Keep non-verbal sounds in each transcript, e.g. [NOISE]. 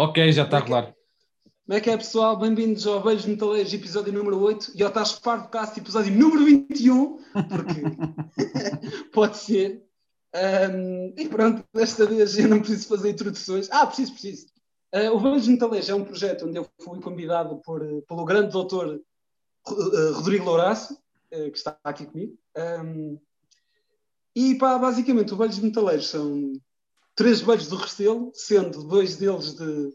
Ok, já está Como é claro. Como é que é, pessoal? Bem-vindos ao Velhos Metaleiros, episódio número 8, e ao Tacho Cast, episódio número 21, porque [LAUGHS] pode ser. Um, e pronto, desta vez eu não preciso fazer introduções. Ah, preciso, preciso. Uh, o Velhos Metaleiros é um projeto onde eu fui convidado por, pelo grande doutor uh, Rodrigo Louraço, uh, que está aqui comigo. Um, e pá, basicamente, o Velhos Metaleiros são três velhos do Restelo, sendo dois deles de,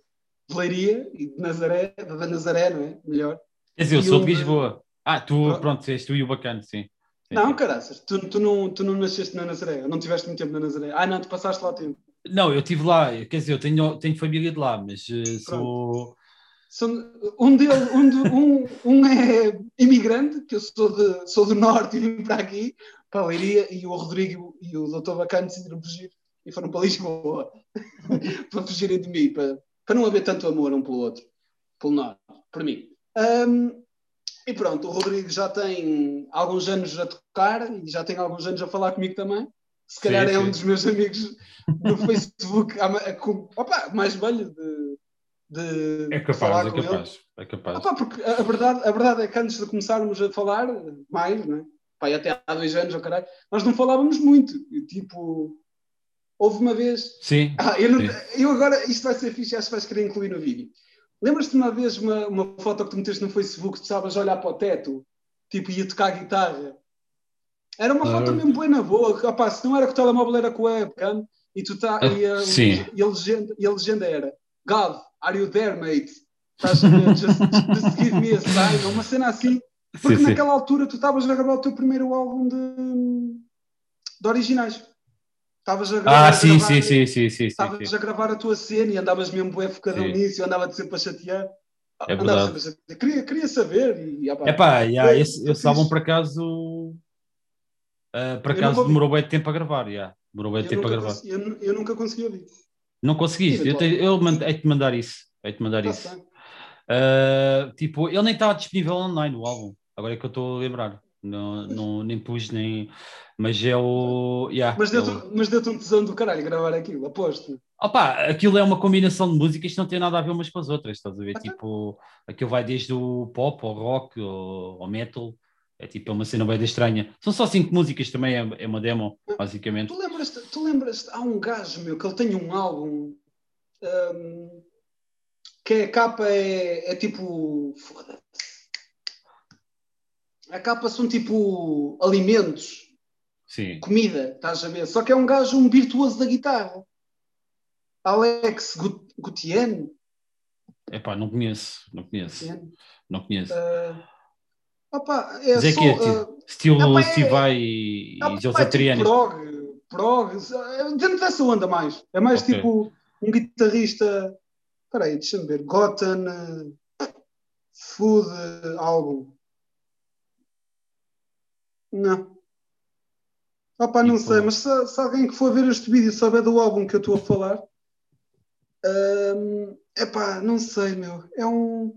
de Leiria e de Nazaré, da Nazaré, não é? Melhor. Quer dizer, eu E sou um, de Lisboa. Ah, tu, Pronto. pronto, és tu e o bacana, sim. Sim, Não, caraças, tu, tu, não, tu não nasceste na Nazaré, não tiveste muito tempo na Nazaré. Ah, não, tu passaste lá o tempo. Não, eu estive lá, quer dizer, eu tenho, tenho família de lá, mas eh, sou. São, um, deles, um, de- um, um é imigrante, que eu sou, de, sou do norte e vim para aqui, para a Leiria, e o Rodrigo e o doutor Bacana decidiram fugir e foram para Lisboa [LAUGHS] para fugirem de mim, para, para não haver tanto amor um pelo outro, pelo norte, por mim. Ahm, e pronto, o Rodrigo já tem alguns anos a tocar e já tem alguns anos a falar comigo também. Se Sim, calhar é sim. um dos meus amigos no [LAUGHS] Facebook, a- a- opa, mais velho de, de É de falar capaz, é com ele. capaz. É capaz. Porque a, verdade, a verdade é que antes de começarmos a falar, mais, né? Pá, até há dois anos, oh, caralho, nós não falávamos muito. Tipo, houve uma vez. Sim, Ah, eu, não- Sim. eu agora, isto vai ser fixe, acho que vais querer incluir no vídeo. Lembras-te uma vez uma, uma foto que tu meteste no Facebook, tu estavas a olhar para o teto, tipo, ia tocar guitarra? Era uma foto Ah. mesmo boa na boa. opá, se não era com o telemóvel, era com a webcam. E, tu tá, Ah, e, a, sim. e, a legenda, e a legenda era God, are you there, mate? Estás? Just, just give me a sign. Uma cena assim. Porque sim, sim. naquela altura tu estavas a gravar o teu primeiro álbum de, de originais. Estavas a gravar. Ah, a sim, sim, sim, sim, sim, Estavas a gravar a tua cena e andavas mesmo bué focadão Sim. nisso, eu andava-te sempre a chatear. É Andava verdade. sempre. Queria, queria saber. E, opá, Epá, yeah, esse, esse álbum por acaso. ah, por acaso demorou bem tempo a gravar, yeah. demorou bem eu, tempo a gravar. eu, eu nunca consegui ouvir. Não conseguiste? Eu, te, eu hei-te mandar isso. Hei-te mandar isso. Tá-se bem. Ah, tipo, ele nem estava disponível online, o álbum. Agora é que eu estou a lembrar. Não, não, nem pus, nem. Mas é o. Yeah, Mas é o- deu-te mas deu-te um tesão do caralho gravar aquilo, aposto. Opa, aquilo é uma combinação de músicas que não tem nada a ver umas com as outras, estás a ver? Ah, tá. Tipo, aquilo vai desde o pop ao rock ao, ao metal. É tipo, é uma cena bem estranha. São só cinco músicas também, é, é uma demo, basicamente. Tu lembras-te, tu lembras há um gajo meu que ele tem um álbum hum, que a capa é, é tipo. Foda-se. A capa são tipo alimentos, Sim. comida, estás a ver? Só que é um gajo, um virtuoso da guitarra. Alex Gut- Gutien. Epá, não conheço, não conheço, Gutien. não conheço. Ah, opa, é Mas é só, que é, tipo, estilo é- Steve Vai e, Ah, e pá, José é tipo prog, prog, é dentro dessa onda mais. É mais Ok. tipo um guitarrista. Espera aí, deixa-me ver. Gotham eh, Food eh, Album. Não. Opa, não Tipo- sei, mas se, se alguém que for ver este vídeo souber do álbum que eu estou a falar, é epá, não sei, meu. É um.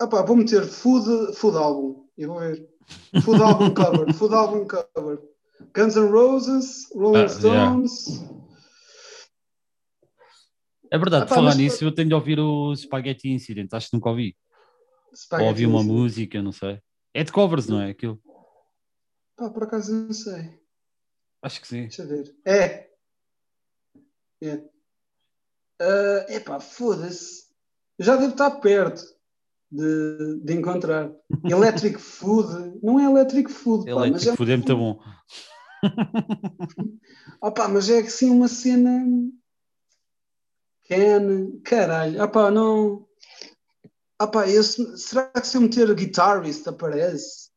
Epá, vou meter Food, food Album e vou ver. Food Album [LAUGHS] Cover, Food Album Cover. Guns N' Roses, Rolling Ah, yeah. Stones. É verdade, Epá, falar mas- nisso, eu tenho de ouvir o Spaghetti Incident, acho que nunca ouvi. Ou Spaghetti ouvi uma Incident. música, não sei. É de covers, não é? Aquilo. Pá, por acaso não sei. Acho que sim. Deixa eu ver. É. É. Ah, epá, foda-se. Já devo estar perto de, de encontrar. [LAUGHS] Electric Food. Não é Electric Food, pá, mas Electric é, Food é muito bom. [LAUGHS] Opá, mas é que sim uma cena. Ken, caralho, opá, não. Opá, esse, será que se eu meter guitarist aparece?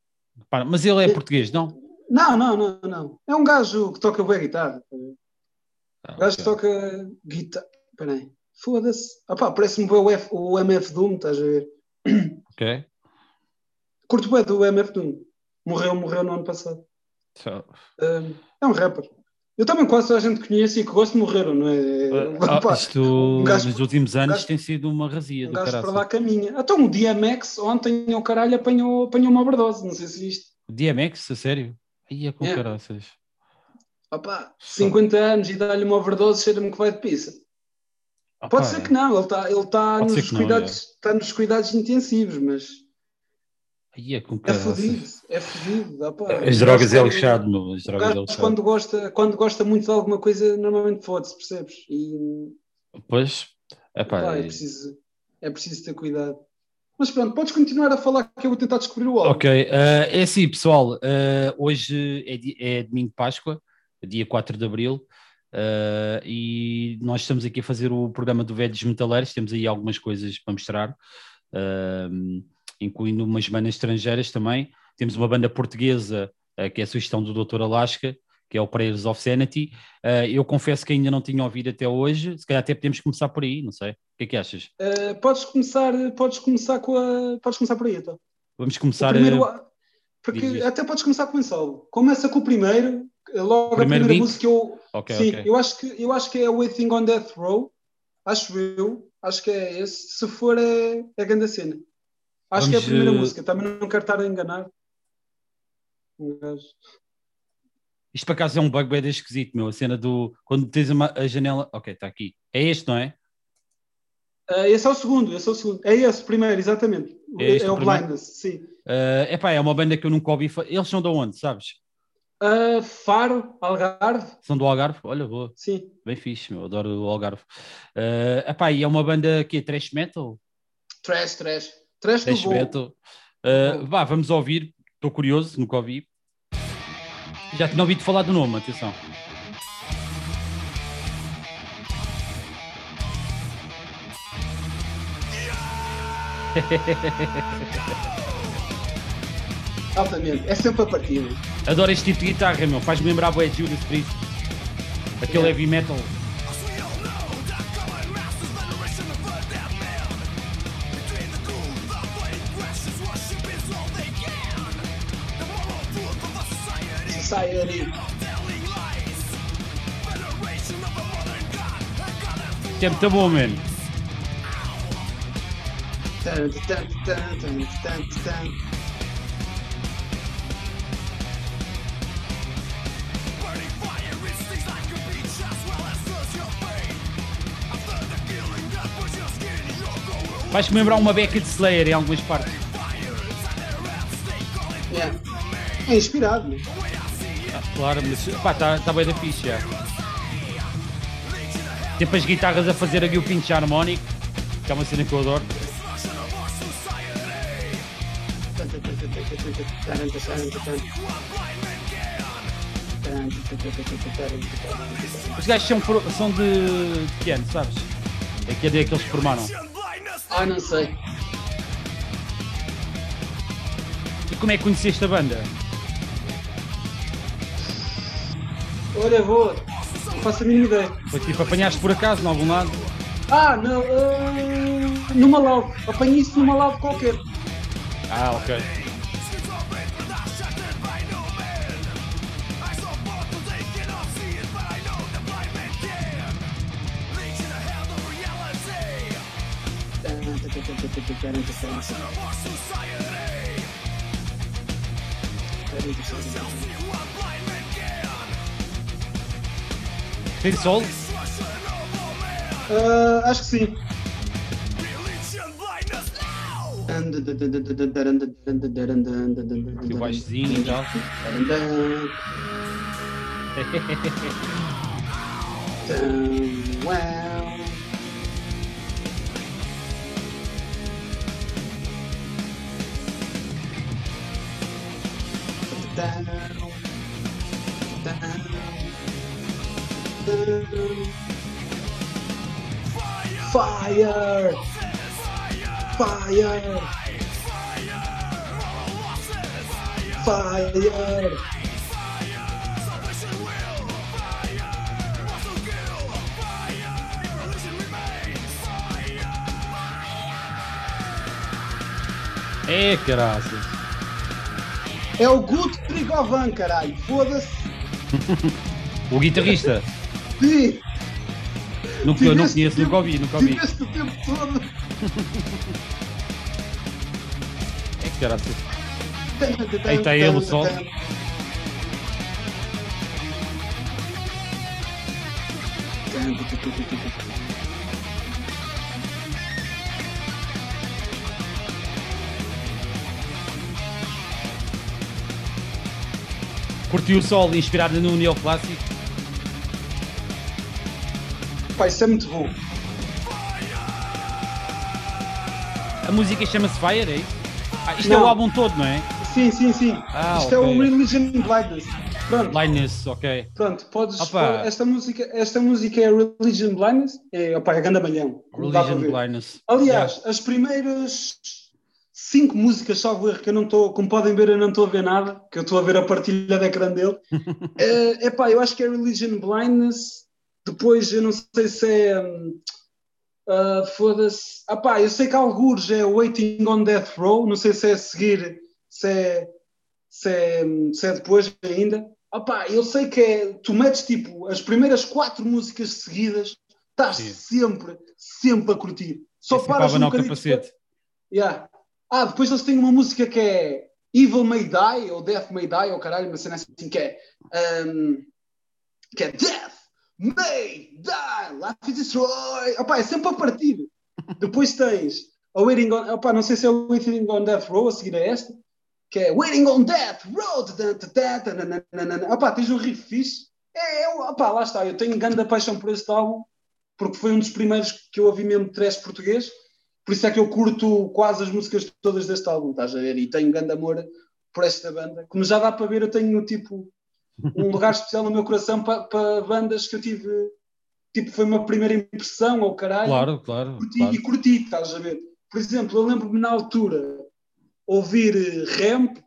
Pá, mas ele é português, não? Não, não, não, não. É um gajo que toca boa guitarra. Ah, O gajo que ok. toca guitarra. Espera aí. Foda-se. Opá, parece-me bem o, F- o MF Doom, estás a ver? [COUGHS] Ok. Curto bem do MF Doom. Morreu, morreu no ano passado. Só- Um, é um rapper. Eu também quase toda a gente conhece e que gosto morreram, não é? Ah, Opá, isto um gajo- nos últimos anos gajo- tem sido uma razia Um do gajo para lá caminha. Então o DMX ontem o caralho apanhou, apanhou uma overdose, não sei se viste. DMX, a sério? Aí é com É. caraças. Opa, 50 anos e dá-lhe uma overdose, cheira-me que vai de pizza. Opa, Pode ser que não, ele está ele tá nos, não, cuidados, está nos cuidados intensivos, mas Aí é com é fodido, é fodido. As O drogas é lixado, meu. As drogas é lixado. quando gosta, quando gosta muito de alguma coisa, normalmente fode-se, percebes? E Pois, epá, pá, é, preciso, é preciso ter cuidado. Mas pronto, podes continuar a falar que eu vou tentar descobrir o álbum. Ok, eh, é assim, pessoal. eh, hoje é, é domingo de Páscoa, dia 4 de Abril, eh, e nós estamos aqui a fazer o programa do Velhos Metaleiros. Temos aí algumas coisas para mostrar, eh, incluindo umas bandas estrangeiras também. Temos uma banda portuguesa, eh, que é a sugestão do Dr. Alaska, que é o Prayers of Sanity. Eh, eu confesso que ainda não tinha ouvido até hoje, se calhar até podemos começar por aí, não sei. O que é que achas? Uh, podes, começar, podes começar com a. Podes começar por aí, então. Vamos O começar. primeiro, eh, a- porque até podes começar com o solo. Começa com o primeiro, logo Primeiro a primeira link? música. Eu, ok, sim, ok. eu, acho que, eu acho que é Waiting on Death Row. Acho eu. Acho que é esse. Se for, é, é grande cena. Acho que é a Vamos, primeira eh, música. Também não quero estar a enganar. Gajo. Isto para acaso é um bug bem esquisito, meu. A cena do. Quando tens uma, a janela. Ok, está aqui. É este, não é? Ah, esse é o segundo, esse é o segundo. É esse, primeiro, exatamente. É É, o o? Blindness, sim. É epá, é uma banda que eu nunca ouvi. Eles são de onde, sabes? Ah, Faro, Algarve, São do Algarve? Olha, boa. sim. Bem fixe, meu. Adoro o Algarve. É epá, e é uma banda que é trash metal? Trash, trash. Trash do metal. É, Bom. vá, vamos ouvir. Estou curioso, nunca ouvi. Já tinha ouvido falar do nome, atenção. [LAUGHS] Altamente. É sempre a partida. Adoro este tipo de guitarra, meu. Faz-me lembrar o Ed Judas Priest. Aquele heavy metal. Tan, tan, tan, tan. Faz-me lembrar uma beca de Slayer em algumas partes. Yeah. É inspirado claro, mas está tá bem da ficha. Tem as guitarras a fazer aqui o pinch harmónico, que é uma cena que eu adoro. Os gajos são, são de, de que ano, sabes? É que é que eles formaram. Ah, não sei. E como é que conheceste a banda? Olha, vou. Não faço a mínima ideia. Foi tipo, apanhaste por acaso, em algum lado? Ah, não. ah, numa live. Apanhei isso numa live qualquer. Ah, ok. Tan, tan, Vir Sol? Uh, acho que sim. Que baixinho e tal. Fire! Fire! Fire! É, caraças. É o Guto Trigovan, caralho. Foda-se. [LAUGHS] O guitarrista. Sim! Nunca, eu não conheço, tempo, nunca ouvi, nunca ouvi. Tiveste o tempo todo! é que era assim. [LAUGHS] Aí está ele o sol. Curtiu o sol inspirado no neoclássico? Pá, isso é muito bom. A música chama-se Fire, é isso? Ah, isto é Não. o álbum todo, não é? Sim, sim, sim. Ah, Isto é ok. o Religion Blindness. Pronto, Blindness, ok. pronto, podes. Opa. Esta música, esta música é Religion Blindness. É, opa, é ganda malhão. Religion. Blindness. Aliás, as primeiras cinco músicas, salvo erro, que eu não estou, como podem ver, eu não estou a ver nada, que eu estou a ver a partilha de ecrã dele. é, [LAUGHS] epá, eu acho que é Religion Blindness. Depois, eu não sei se é. hum, ah, Foda-se. Ah, pá, eu sei que alguns é Waiting on Death Row, não sei se é a seguir, se é, se é, se é depois ainda. Ah, pá, eu sei que é. Tu metes tipo as primeiras quatro músicas seguidas, estás Sim. sempre, sempre a curtir. Só É sempre a paras um bocadinho capacete. Yeah. Ah, depois eles têm uma música que é Evil May Die, ou Death May Die, ou caralho, uma cena assim que é. um, que é Death May Die, Life is Destroy. Opa, é sempre a partir. depois tens a Waiting on. Opa, não sei se é o Waiting on Death Row, a seguir a esta, que é Waiting on Death Row. Opa, tens um riff fixe. É, é, opa, lá está, eu tenho grande paixão por este álbum, porque foi um dos primeiros que eu ouvi mesmo trash português. Por isso é que eu curto quase as músicas todas deste álbum, estás a ver? E tenho grande amor por esta banda. Como já dá para ver, eu tenho tipo um lugar especial no meu coração para, para bandas que eu tive. Tipo, foi uma primeira impressão ao caralho. Claro, claro. Curti, claro. E curti, estás a ver? Por exemplo, eu lembro-me na altura ouvir eh, Ramp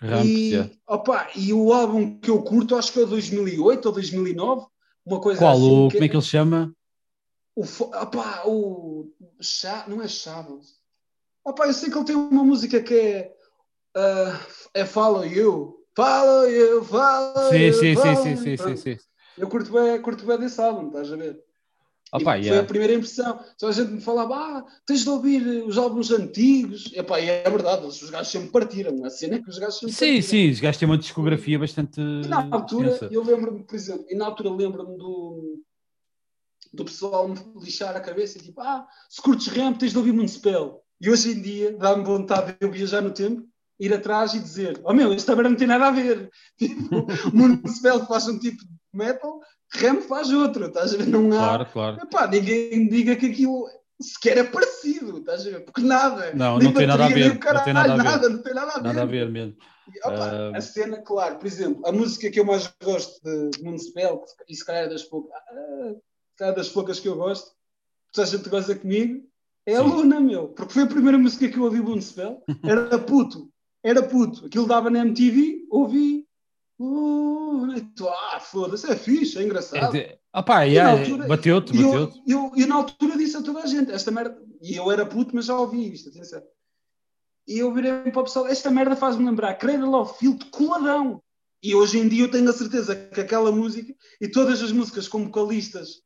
Ramp, e, yeah. opa, e o álbum que eu curto, acho que é o 2008 ou 2009, uma coisa Qual? assim. O, como é que ele chama? O, opá, o Chá, não é Chaves. Opá, eu sei que ele tem uma música que é, ah, é Follow You. Follow You, Follow Sim, You. sim, sim, follow sim, sim, sim, Pronto. sim. Eu curto bem, curto bem desse álbum, estás a ver? Opa, Foi yeah. a primeira impressão. Só a gente me falava, ah, tens de ouvir os álbuns antigos. Epá, e é verdade, os gajos sempre partiram. A cena é que os gajos sempre Sim, partiram. sim, os gajos têm uma discografia bastante. E na altura, extensa. eu lembro-me, por exemplo, e na altura lembro-me do, do pessoal me lixar a cabeça tipo, ah, se curtes ramp tens de ouvir Municipal. E hoje em dia dá-me vontade de eu viajar no tempo, ir atrás e dizer, oh meu, esta merda não tem nada a ver. [LAUGHS] Tipo, Municipal faz um tipo de metal, ramp faz outro, estás a ver? Não há. Claro, claro. Epá, ninguém me diga que aquilo sequer é parecido, estás a ver? Porque nada. Não, não tem nada a bateria, ver, nem o não tem caralho, nada a ver. Não tem nada a ver. Nada a ver mesmo. E, opa, Ah. A cena, claro, por exemplo, a música que eu mais gosto de Municipal, e se calhar é das poucas, ah, se calhar das poucas que eu gosto, toda a gente gosta comigo, é a. Luna, meu. Porque foi a primeira música que eu ouvi Municipal. [LAUGHS] Era puto, era puto. Aquilo dava na MTV, ouvi. Tu, ah, foda-se, é fixe, é É engraçado. de... Opa, E yeah, na altura- bateu-te, E eu, bateu-te. eu, eu na altura disse a toda a gente, esta merda, e eu era puto, mas já ouvi isto, atenção. E eu virei para o pessoal, esta merda faz-me lembrar Cradle of Filth coladão. E hoje em dia eu tenho a certeza que aquela música e todas as músicas com vocalistas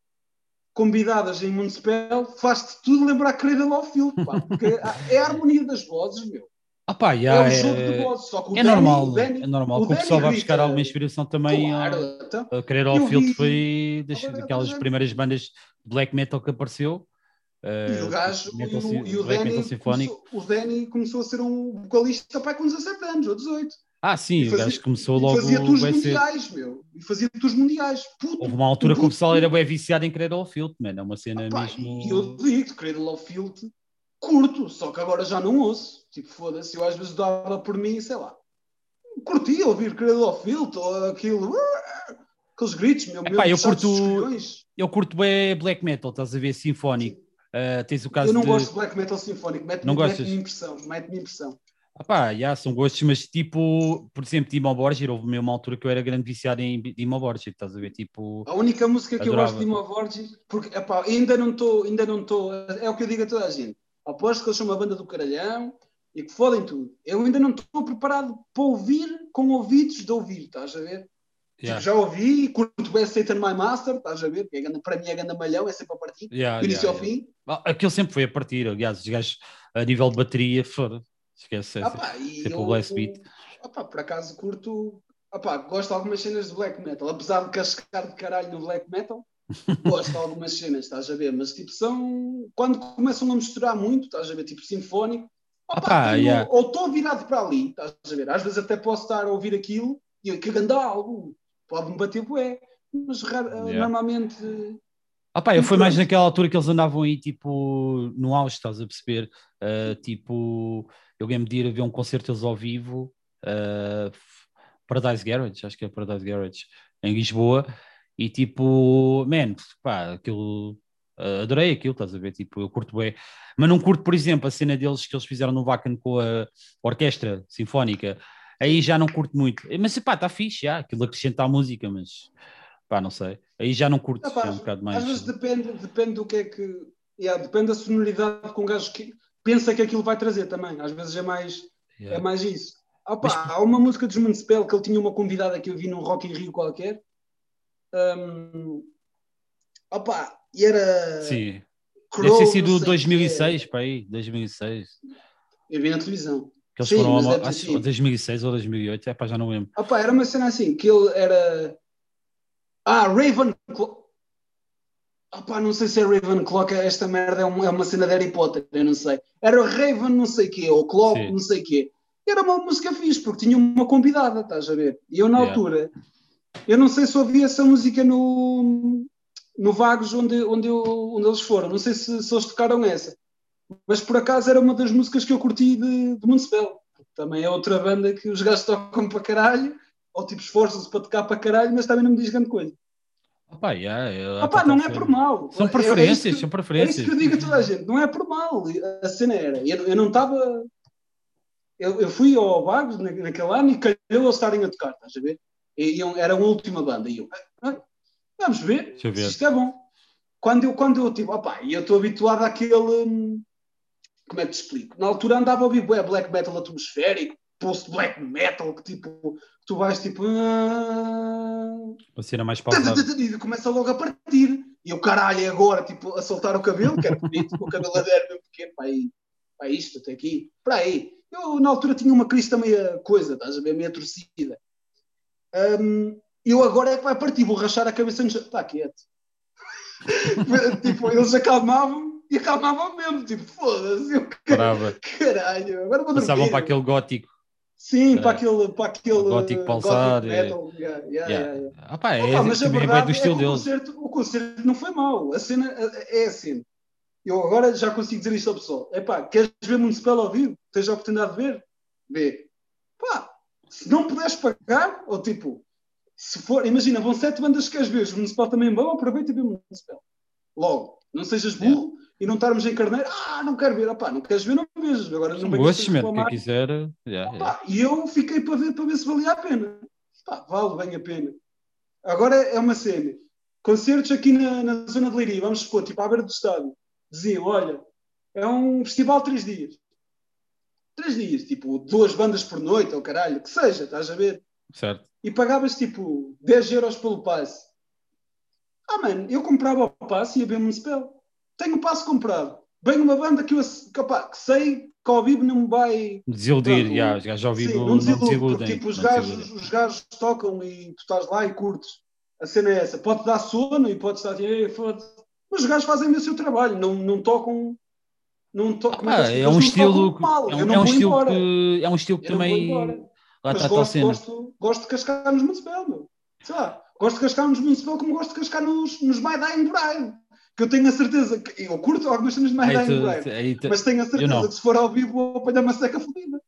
convidadas em Municipal faz-te tudo lembrar Cradle of Filth, pá, porque [LAUGHS] é a harmonia das vozes, meu. É, yeah, o jogo de é, só que o é Danny- normal, o Danny- é normal o que o pessoal vai buscar alguma inspiração também. Claro, a- então, A Querer ao vi- foi das, daquelas gente- primeiras bandas de black metal que apareceu. E eh, o gajo, e metal o, sin- e o Danny começou, o Danny começou a ser um vocalista pai, com 17 anos ou 18. Ah, sim, E o fazia- gajo começou e logo fazia tours mundiais, meu. E fazia tours mundiais. Puto. Houve uma altura que o puto, pessoal era bem viciado em Querer ao Field, mano. É uma cena Pá, mesmo. E eu digo, Cradle of Field, curto, só que agora já não ouço. Tipo, foda-se, eu às vezes dava por mim, sei lá. Curtia ouvir Cradle of Field ou aquilo. Aqueles gritos, meu. Epá, mesmo eu curto-. Eu curto bem black metal, estás a ver? Sinfónico. Eh, tens o caso Eu não de. gosto de black metal sinfónico, mete-me Não mete impressão, mete-me impressão. Ah pá, já, são gostos, mas tipo, por exemplo, Timo Borgir, houve mesmo uma altura que eu era grande viciado em Timo Borgir, estás a ver? Tipo, A única música que Adorava. eu gosto de Dima Borges, porque epá, ainda não estou, ainda não estou, é o que eu digo a toda a gente. Aposto que eles são uma banda do caralhão e que fodem tudo. Eu ainda não estou preparado para ouvir com ouvidos de ouvir, estás a ver? já, Tipo, já ouvi, curto bem Satan My Master, estás a ver? Que é ganda- para mim é ganda malhão, é sempre a partir, já, do início já, ao fim. Ah, Aquilo sempre foi a partir, aliás, os gajos a nível de bateria, foda esquece. Ah, pá, e Tipo eu, Blast Beat. ah, pá, por acaso curto, ah, pá, gosto de algumas cenas de black metal, apesar de cascar de caralho no black metal, gosto de algumas cenas, estás a ver? Mas tipo, são quando começam a misturar muito, estás a ver? Tipo sinfónico, pá, pá, tenho- yeah. ou estou virado para ali, estás a ver? Às vezes até posso estar a ouvir aquilo E eu, que grande álbum, pode-me bater bué, mas yeah. normalmente. Ah pá, eu fui mais naquela altura que eles andavam aí, tipo, no auge, estás a perceber? Uh, tipo, eu lembro de ir a ver um concerto deles ao vivo, uh, Paradise Garage, acho que é Paradise Garage, em Lisboa, e tipo, man, pá, aquilo, uh, adorei aquilo, estás a ver? Tipo, eu curto bem, mas não curto, por exemplo, a cena deles que eles fizeram no Vacan com a orquestra sinfónica, aí já não curto muito, mas pá, está fixe, já, aquilo acrescenta à música, mas pá, não sei. Aí já não curto é, um bocado mais. Às vezes depende, depende do que é que. Yeah, depende da sonoridade com o gajo que pensa que aquilo vai trazer também. Às vezes é mais, yeah. é mais isso. Opa, Mas... Há uma música dos Municipal que ele tinha uma convidada que eu vi num Rock in Rio qualquer. Um, opa, e era. Sim. Crow, Deve ter sido 2006, para aí, 2006. Eu vi na televisão. Que eles Sim, foram a, acho, 2006 ou 2008, é pá, já não lembro. Opa, era uma cena assim, que ele era ah, Ravenclaw. Opá, não sei se é Ravenclaw, esta merda é uma, é uma cena de Harry Potter, eu não sei. Era Raven não sei quê, ou Claw não sei quê. Era uma música fixe, porque tinha uma convidada, estás a ver? E eu na yeah. altura, eu não sei se ouvi essa música no, no Vagos onde, onde, eu, onde eles foram, não sei se, se eles tocaram essa. Mas por acaso era uma das músicas que eu curti de, de Municipal. Também é outra banda que os gajos tocam para caralho ou tipo esforçam-se para tocar para caralho, mas também não me diz grande coisa. Opa, yeah, Opa, não é por mal. São preferências, é, é que, são preferências. É isso que eu digo a toda a gente, não é por mal. A cena era, eu, eu não estava. Eu, eu, fui ao Vagos naquele ano e calhou eles estarem a tocar, estás a ver? E, era a última banda. E eu, ah, ah vamos ver, ver. se isto é bom. Quando eu, quando eu tipo, opa, e eu estou habituado àquele. Hum, como é que te explico? Na altura andava a ouvir black metal atmosférico, post black metal, que tipo, tu vais tipo. Ah... Uma cena mais pausada. E começa logo a partir. E o caralho, agora, tipo, a soltar o cabelo, que era bonito, com o cabelo adero mesmo pequeno, para aí, para isto, até aqui, para aí. Eu, na altura, tinha uma crista meia coisa, estás a ver, meia torcida. Um, eu agora é que vai partir, vou rachar a cabeça no Está quieto. [LAUGHS] tipo, eles acalmavam e acalmavam mesmo, tipo, foda-se, eu caralho, agora vou dormir. Passavam para aquele gótico. Sim, para aquele. Para aquele gótico pulsar. Metal. Yeah, yeah, yeah. yeah. Ah, pá, é, mas a verdade é o, concerto, o concerto não foi mau. A cena é assim. Eu agora já consigo dizer isto ao pessoal. É pá, queres ver Municipal ao vivo? Tens a oportunidade de ver? Vê. Pá, se não puderes pagar, ou tipo, se for, imagina, vão sete bandas que queres ver, os Municipal também vão, aproveita e vê Municipal. Logo, não sejas burro e não estarmos em carneiro, ah, não quero ver, opá, não queres ver, não vejas. Agora não Gostes mesmo, quem quiser. Yeah, yeah. E eu fiquei para ver, para ver se valia a pena. Vale bem a pena. Agora é uma cena. Concertos aqui na, na zona de Leiria, vamos supor, tipo à beira do estádio, diziam: olha, é um festival de três dias. Três dias, tipo, duas bandas por noite, ou caralho, que seja, estás a ver? Certo. E pagavas tipo 10 euros pelo passe. Ah, mano, eu comprava o passe e ia ver municipal tenho o passo comprado. Vem uma banda que eu que, que sei que ao vivo não me vai desiludir, já, já, já ouvi não, desiludem, porque, tipo, os, gajos, os gajos tocam e tu estás lá e curtes. A cena é essa, pode dar sono e pode estar foda mas os gajos fazem o seu trabalho, não, não tocam. Não to ah, é, é, um estilo, é, um, é um estilo que é um estilo que também lá está gosto, gosto, gosto de cascar nos municipal, sei lá, gosto de cascar nos municipal como gosto de cascar nos, nos My Dying Bride que eu tenho a certeza que eu curto algumas cenas de My Dying Bride, mas tenho a certeza que se for ao vivo vou apanhar uma seca fodida.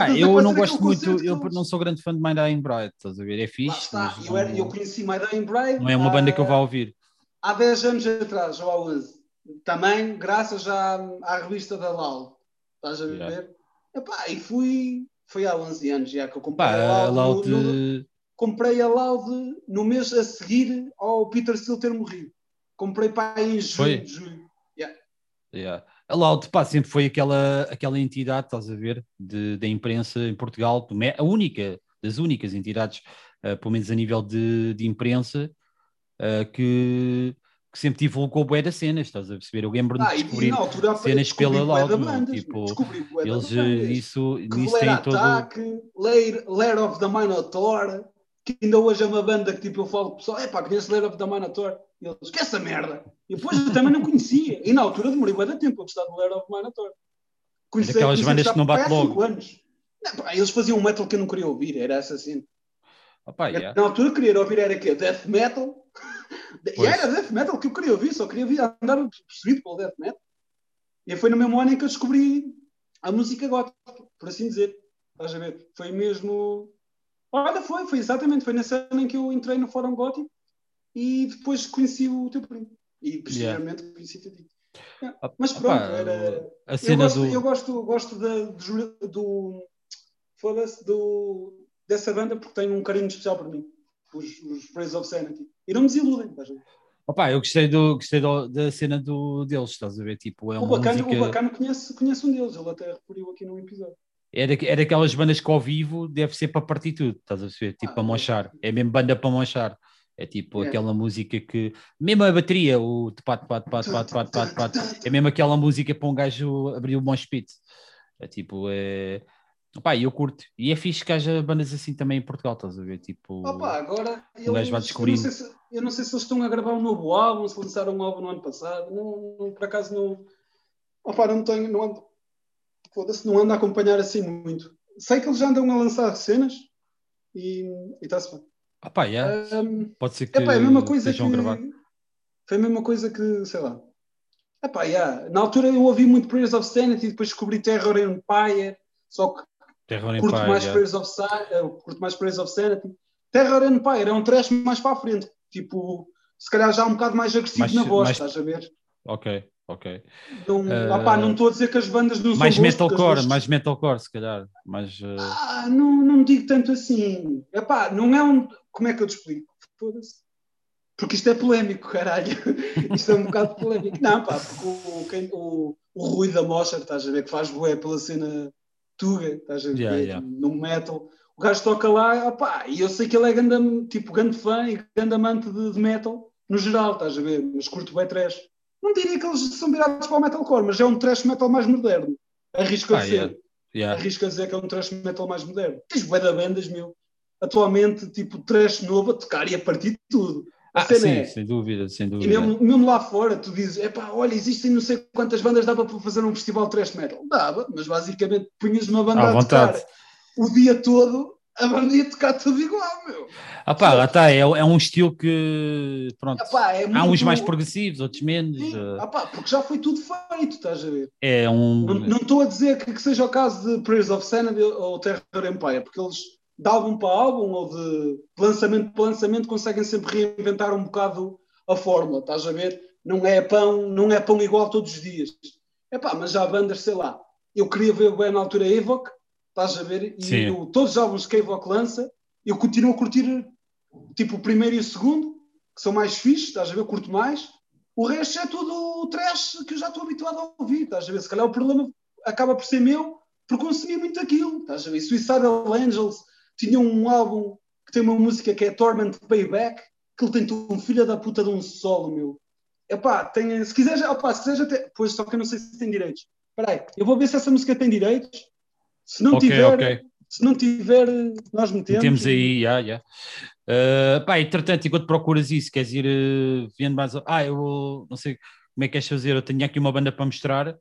Ah, eu não gosto muito, eu não sou grande fã de My Dying Bride, estás a ver? É fixe. Está, eu, era, eu conheci My Dying Bride. Não é uma banda que eu vá ouvir. Há 10 anos atrás, ou há 11. Também graças à, à revista da Lau. Estás a ver? Yeah. Epá, e fui, foi há 11 anos já que eu comprei Pá, a Loud. No, no, comprei a Loud no mês a seguir ao Peter Steele ter morrido. Comprei para em julho. julho. Yeah. Yeah. A Loud pá, sempre foi aquela, aquela entidade, estás a ver, da imprensa em Portugal, a única, das únicas entidades, uh, pelo menos a nível de, de imprensa, uh, que, que sempre divulgou bué das cenas, estás a perceber? Eu lembro-me ah, de descobrir altura, cenas pela Loud, tipo, eles eh, isso, nisso tem todo... Ataque, Lair, Lair of the Minotaur, que ainda hoje é uma banda que tipo, eu falo pessoal, é pá, conheço Lair of the Minotaur, e eles, que essa merda? E depois eu também não conhecia. E na altura demorei muito tempo a gostar do Lair of Minotaur. Conheci, aquelas bandas que não bate logo. Anos. Não, pá, eles faziam um metal que eu não queria ouvir, era essa assim. Opa, yeah. Na altura queria ouvir era quê? Death metal. E era death metal que eu queria ouvir, só queria ouvir, andar percebido pelo death metal. E foi no mesmo ano em que eu descobri a música gótica, por assim dizer. Estás a ver? Foi mesmo. Olha, foi, foi exatamente, foi nesse ano em que eu entrei no Fórum Gótico e depois conheci o teu primo. E posteriormente conheci-te a ti. Yeah. Opa, Mas pronto, era. A Eu cena gosto, do. eu gosto, gosto da, do, do foda-se, do, dessa banda porque tem um carinho especial por mim. Os, os Praise of Sanity. E não me desiludem. estás a ver? Opa, eu gostei, do, gostei do- da cena do, deles, estás a ver? Tipo, é O bacana, música. o bacana conhece, conhece um deles, ele até referiu aqui num episódio. É, da, é daquelas bandas que ao vivo deve ser para partir tudo, estás a ver? Tipo, Ah, para é. mochar. É mesmo banda para mochar. É tipo É. aquela música que. Mesmo a bateria, o pat, pat, pat, pat, pat, pat, pat, é mesmo aquela música para um gajo abrir o mosh pit. É tipo, é. Opá, eu curto. E é fixe que haja bandas assim também em Portugal, estás a ver? Tipo. Opa, agora gajo vai eles, eu, não se, eu não sei se eles estão a gravar um novo álbum, se lançaram um álbum no ano passado. Não, não- por acaso não. Opa, não tenho. Não ando, foda-se, não ando a acompanhar assim muito. Sei que eles já andam a lançar cenas e está-se bem. Opá, yeah. Ahm, pode ser que Epá, é a mesma coisa que. estejam a gravar. Foi a mesma coisa que, sei lá. Epá, yeah. Na altura eu ouvi muito Prayers of Sanity e depois descobri Terror Empire, só que Terror curto Empire, mais, yeah. Prayers of Sa- eh, curto mais Prayers of Sanity. Terror Empire é um trash mais para a frente. Tipo, se calhar já um bocado mais agressivo Mais- na voz, mais- estás a ver? Ok, ok. Não, Eh, opá, não estou a dizer que as bandas não Mais são metalcore, vozes- mais metalcore, se calhar. Mais. eh, Ah, não, não digo tanto assim. Epá, não é um. Como é que eu te explico? Foda-se. Porque isto é polémico, caralho. [LAUGHS] Isto é um bocado polémico. Não, pá, porque o, quem- o, o Rui da Mocha, estás a ver, que faz bué pela cena Tuga, estás a ver, Yeah, yeah. no metal. O gajo toca lá, opá, e eu sei que ele é grande, tipo, grande fã e grande amante de, de metal, no geral, estás a ver, mas curto bem trash. Não diria que eles são virados para o metalcore, mas é um trash metal mais moderno. Arrisco a Ah, dizer yeah. yeah. arrisco a dizer que é um trash metal mais moderno. Tens bué da bandas, meu. Atualmente, tipo, trash novo a tocar e a partir de tudo. Ah, sim, é, sem dúvida, sem e dúvida. mesmo, mesmo lá fora, tu dizes, epá, olha, existem não sei quantas bandas, dava para fazer um festival trash metal. Dava, mas basicamente punhas uma banda À a vontade. tocar o dia todo, a banda ia tocar tudo igual, meu. Ah pá, lá está, é, é um estilo que, pronto, é há muito- uns mais progressivos, outros menos. Sim, epá, porque já foi tudo feito, estás a ver? É um... Não, não estou a dizer que, que seja o caso de Prayers of Sanity ou Terror Empire, porque eles de álbum para álbum ou de, lançamento para lançamento conseguem sempre reinventar um bocado a fórmula, estás a ver? Não é pão, não é pão igual todos os dias. Epá, mas já há bandas, sei lá, eu queria ver bem na altura Evoque, estás a ver? E eu- todos os álbuns que a Evoque lança, eu continuo a curtir tipo o primeiro e o segundo, que são mais fixes, estás a ver? Curto mais. O resto é tudo trash que eu já estou habituado a ouvir, estás a ver? Se calhar o problema acaba por ser meu por consumir muito aquilo, estás a ver? Suicidal Angels tinha um álbum que tem uma música que é Torment Payback, que ele tem um filho da puta de um solo, meu. Epá, tem, se quiseres, opá, se quiseres até, pois só que eu não sei se tem direitos. Espera aí, eu vou ver se essa música tem direitos. Se não Ok, tiver, ok. se não tiver, nós metemos. Temos aí, já, já. Uh, pá, entretanto, enquanto procuras isso, queres ir uh, vendo mais. Ah, eu não sei como é que queres fazer. Eu tenho aqui uma banda para mostrar.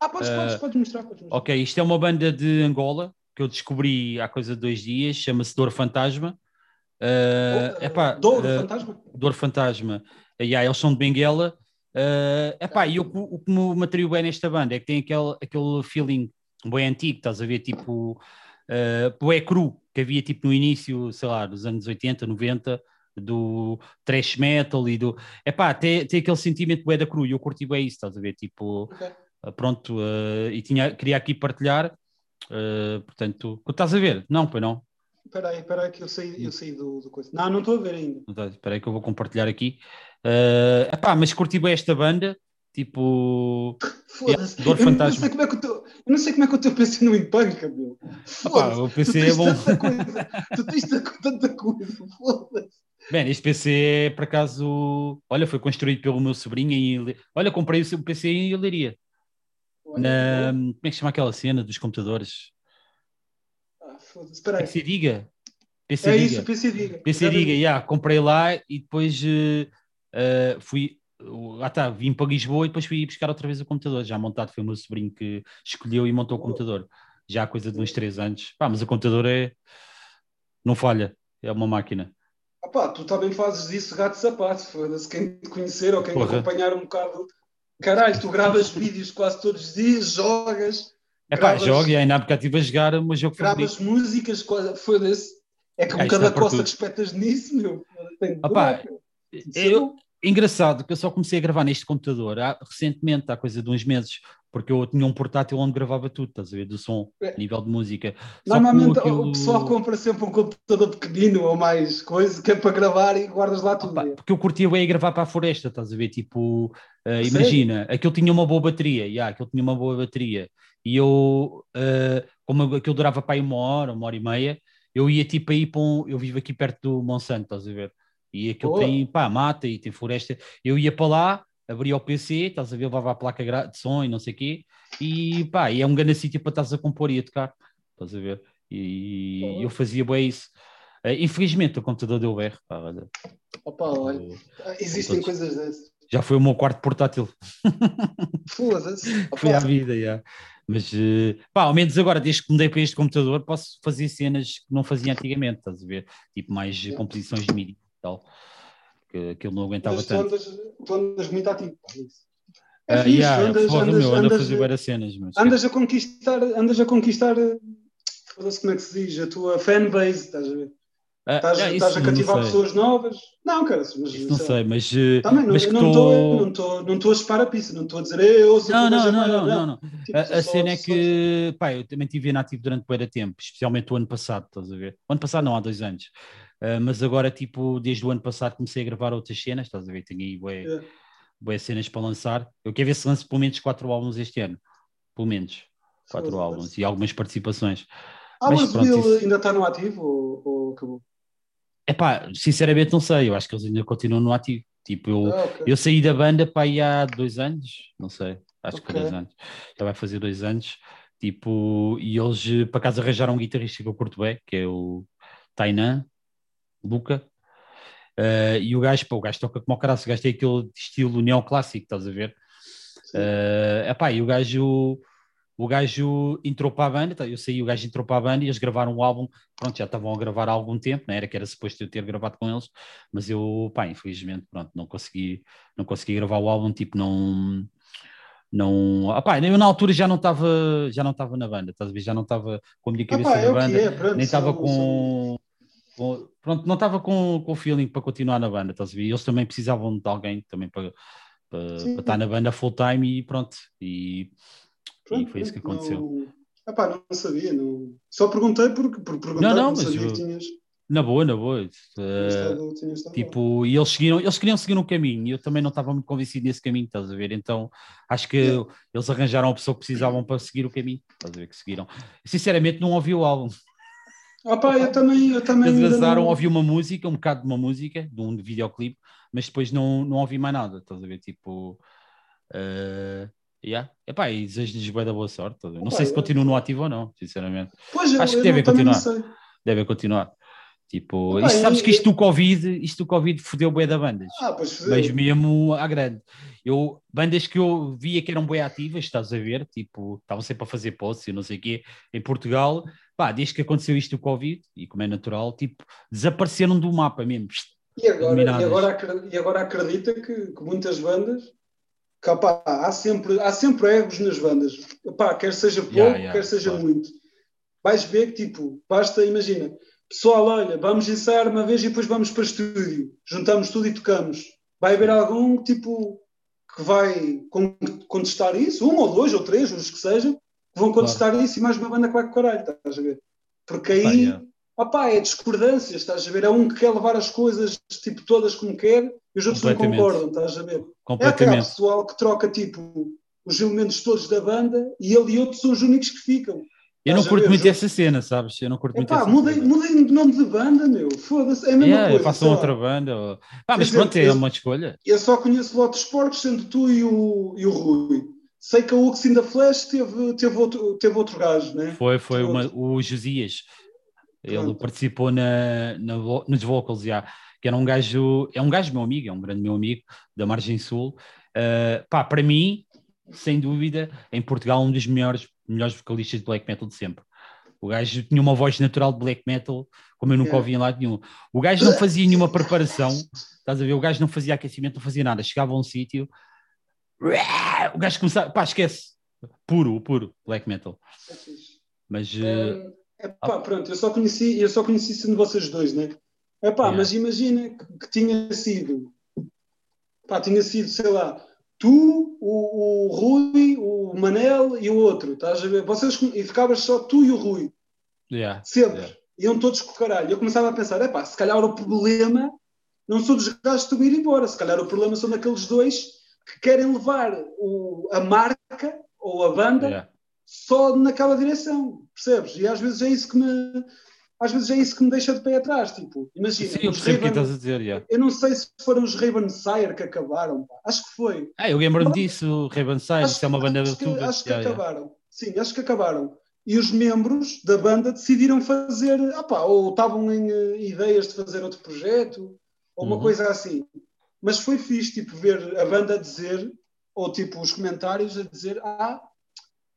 Ah, podes, podes, podes mostrar, podes mostrar. Ok, isto é uma banda de Angola que eu descobri há coisa de dois dias, chama-se Dor Fantasma. Uh, Oh, epá, Douro, uh, fantasma. Dor Fantasma. Uh, yeah, eles são de Benguela. Uh, epá, e eu, o que me atraiu bem nesta banda é que tem aquele, aquele feeling bem antigo, estás a ver, tipo, uh, cru, que havia tipo no início, sei lá, dos anos 80, 90, do thrash metal e do... Epá, tem, tem aquele sentimento bué da cru e eu curti bem isso, estás a ver, tipo... Ok. Uh, pronto, uh, e tinha, queria aqui partilhar, uh, portanto, estás a ver? Não, pois não. Espera aí, espera aí que eu saí, eu saí do, do coisa. Não, não estou a ver ainda. Espera aí que eu vou compartilhar aqui. Uh, epá, mas curti bem esta banda, tipo... Foda-se. Dor eu, não sei como é que o teu, eu não sei como é que o teu PC não empanca, meu. Foda-se. o PC é bom. tanta coisa. Tu tens tanta- coisa. Foda-se. Bem, este PC é por acaso... Olha, foi construído pelo meu sobrinho. Ile- Olha, comprei o PC em Ileria. Na... Como é que se chama aquela cena dos computadores? Ah, foda-se. Espera aí. PC Diga. PC É Diga. isso, PC Diga. PC Exatamente. Diga, yeah, comprei lá e depois eh, eh, fui, ah tá, vim para Lisboa e depois fui buscar outra vez o computador, já montado, foi o meu sobrinho que escolheu e montou o computador, já há coisa de uns três anos, pá, mas o computador é, não falha, é uma máquina. Opá, tu também fazes disso gato sapato, foda-se. Quem te conhecer ou quem te Porra. acompanhar um bocado. Caralho, tu gravas vídeos quase todos os dias, jogas, É pá, jogo e ainda há bocado estive a jogar o meu jogo favorito. gravas músicas, quase- foda-se. É como Ah, isso cada tudo. que espetas nisso, meu. De ser Eu, engraçado que eu só comecei a gravar neste computador há- recentemente, há coisa de uns meses, porque eu tinha um portátil onde gravava tudo, estás a ver, do som, É. a nível de música. Normalmente aquilo- o pessoal compra sempre um computador pequenino ou mais coisa que é para gravar e guardas lá tudo. Opa, porque eu curtia bem gravar para a floresta, estás a ver? Tipo, Sério? imagina, aquilo tinha uma boa bateria, yeah, aquilo tinha uma boa bateria. E eu, eh, como aquilo durava para aí uma hora, uma hora e meia, eu ia tipo aí para um. Eu vivo aqui perto do Monsanto, estás a ver? E aquilo Boa. tem, pá, mata e tem floresta. Eu ia para lá, abria o PC, estás a ver? Levava a placa de som e não sei o quê, e pá, e é um grande sítio para estás a compor e a tocar, estás a ver? E Boa. eu fazia bem isso. Eh, infelizmente o computador deu erro, pá, olha. Opa, olha, existem coisas dessas. já foi o meu quarto portátil. [LAUGHS] Foda-se. [LAUGHS] Foi à vida, já. Mas, eh, pá, ao menos agora, desde que mudei para este computador, posso fazer cenas que não fazia antigamente, estás a ver? Tipo, mais Yeah. composições de MIDI e tal. Que aquilo não aguentava mas tanto. andas, tu andas muito ativo. pá, isso. É Ah, fixe, yeah, andas, porra, andas, meu, ando a andas, fazer várias cenas, mas andas a conquistar, andas a conquistar, eh, foda-se como é que se diz, a tua fanbase, estás a ver? Estás, ah, estás a cativar pessoas novas. Não, cara, mas Isso não sei mas, eh, Também mas não tô- estou não estou não estou a chupar a pista, não estou a dizer eu sou Não, o não, Benjamin", não, não, não, não. Tipo, A, a só- cena é só- que, pá, eu também estive inativo durante de tempo, especialmente o ano passado, estás a ver? O ano passado não, há dois anos. Ah, mas agora, tipo, desde o ano passado comecei a gravar outras cenas, estás a ver? Tenho aí bué, Yeah. bué cenas para lançar. Eu quero ver se lanço pelo menos quatro álbuns este ano. Pelo menos quatro Foda-se. álbuns e algumas participações. Ah, Mas mas pronto, isso- ainda está no ativo ou, ou acabou? É pá, sinceramente não sei, eu acho que eles ainda continuam no ativo. Tipo, eu, Ah, ok. eu saí da banda para aí há dois anos, não sei, acho que Ok. dois anos. Já vai fazer dois anos. Tipo, e eles eh, por acaso arranjaram um guitarrista que eu curto bem, que é o Tainan, Luca. Eh, e o gajo, pá, o gajo toca como o caralho, o gajo tem aquele estilo neoclássico, estás a ver? Eh, epá, e o gajo, o gajo entrou para a banda, tá, eu saí, o gajo entrou para a banda e eles gravaram um álbum, pronto, já estavam a gravar há algum tempo, não era que era suposto eu ter gravado com eles, mas eu, pá, infelizmente, pronto, não consegui, não consegui gravar o álbum, tipo, não, não, opá, eu na altura já não estava, já não estava na banda, estás a ver, já não estava com a minha Ah, cabeça pá, na é o banda, é, pronto, nem estava com- pronto, não estava com, com feeling para continuar na banda, estás a ver, eles também precisavam de alguém também para, para, Sim. para estar na banda full time e pronto, e, Pronto, e foi isso que aconteceu. Não... Ah, pá, não sabia, não... só perguntei porque por perguntar, Não, não, não mas sabia eu- que tinhas, Na boa, na boa. estado- lá. tipo, e eles seguiram, eles queriam seguir um caminho e eu também não estava muito convencido nesse caminho, estás a ver? Então acho que Yeah. eles arranjaram a pessoa que precisavam para seguir o caminho, estás a ver? Que seguiram. Sinceramente, não ouvi o álbum. Ah, pá, eu também, eu também Eles não- ouvi uma música, um bocado de uma música, de um videoclipe, mas depois não, não ouvi mais nada, estás a ver? Tipo, eh, yeah. Epá, e desejo-lhes da boa sorte. Não Opa, sei se eu- continuam no ativo ou não, sinceramente. Pois, eu, Acho que eu devem também não continuar. Devem continuar. Tipo, isto, sabes e- que isto do Covid, isto do Covid fodeu bué da bandas. Ah, pois mas mesmo à grande. Eu, bandas que eu via que eram bem ativas, estás a ver, tipo, estavam sempre a fazer posts e não sei o quê, em Portugal, pá, desde que aconteceu isto do Covid, e como é natural, tipo, desapareceram do mapa mesmo. E agora, e agora, e agora acredita que, que muitas bandas, que, opá, há, sempre, há sempre egos nas bandas, opá, quer seja pouco, Yeah, yeah, quer seja claro. muito. Vais ver que, tipo, basta, imagina, pessoal, olha, vamos ensaiar uma vez e depois vamos para o estúdio, juntamos tudo e tocamos. Vai haver algum, tipo, que vai con- contestar isso, um ou dois ou três, os que sejam, que vão contestar isso e mais uma banda que vai com caralho, estás a ver? Porque aí, yeah. Opá, é discordâncias, estás a ver? É um que quer levar as coisas tipo todas como quer e os outros não Completamente. concordam, estás a ver? É aquele Completamente. pessoal que troca tipo os elementos todos da banda e ele e outros são os únicos que ficam. Eu não curto muito essa cena, sabes? Eu não curto muito Epá, essa mudem, cena. mudem de nome de banda, meu. Foda-se, é a mesma Yeah, coisa. façam outra banda. ou- Pá, mas pronto, é uma escolha. Eu só conheço Lotus Sports, sendo tu e o, e o Rui. Sei que a Ux in the Flash teve, teve, outro, teve outro gajo, né? Foi, foi uma- o Josias. Ele Pronto. participou na, na nos vocals, já, que era um gajo, é um gajo meu amigo, é um grande meu amigo da Margem Sul. Uh, pá, para mim, sem dúvida, em Portugal, um dos melhores, melhores vocalistas de black metal de sempre. O gajo tinha uma voz natural de black metal, como eu nunca Yeah. ouvi em lado nenhum. O gajo não fazia nenhuma preparação, estás a ver? O gajo não fazia aquecimento, não fazia nada. Chegava a um sítio, o gajo começava, pá, esquece. Puro, puro, black metal. É. Mas eh, Hum, epá, pronto, eu só conheci, eu só conheci sendo vocês dois, né? Epá, Yeah. mas imagina que, que tinha sido, pá, tinha sido, sei lá, tu, o, o Rui, o Manel e o outro, estás a ver? Vocês, e ficavas só tu e o Rui, yeah, sempre. Yeah. Iam todos com o caralho. Eu começava a pensar, epá, se calhar o problema não são dos gajos que estão a ir embora, se calhar o problema são daqueles dois que querem levar o- a marca ou a banda yeah. só naquela direção, percebes? E às vezes é isso que me às vezes é isso que me deixa de pé atrás, tipo, imagina, Sim, eu percebo o que Raven- estás a dizer. Yeah. eu não sei se foram os Raven Sire que acabaram, pá. acho que foi. Ah, eu lembro-me disso, Raven-Side, Acho, isso é uma banda de acho que, acho que Yeah, yeah. acabaram. Sim, acho que acabaram. E os membros da banda decidiram fazer, ah pá, ou estavam em eh, ideias de fazer outro projeto, ou uma Uhum. coisa assim. Mas foi fixe, tipo, ver a banda dizer, ou tipo, os comentários a dizer, ah,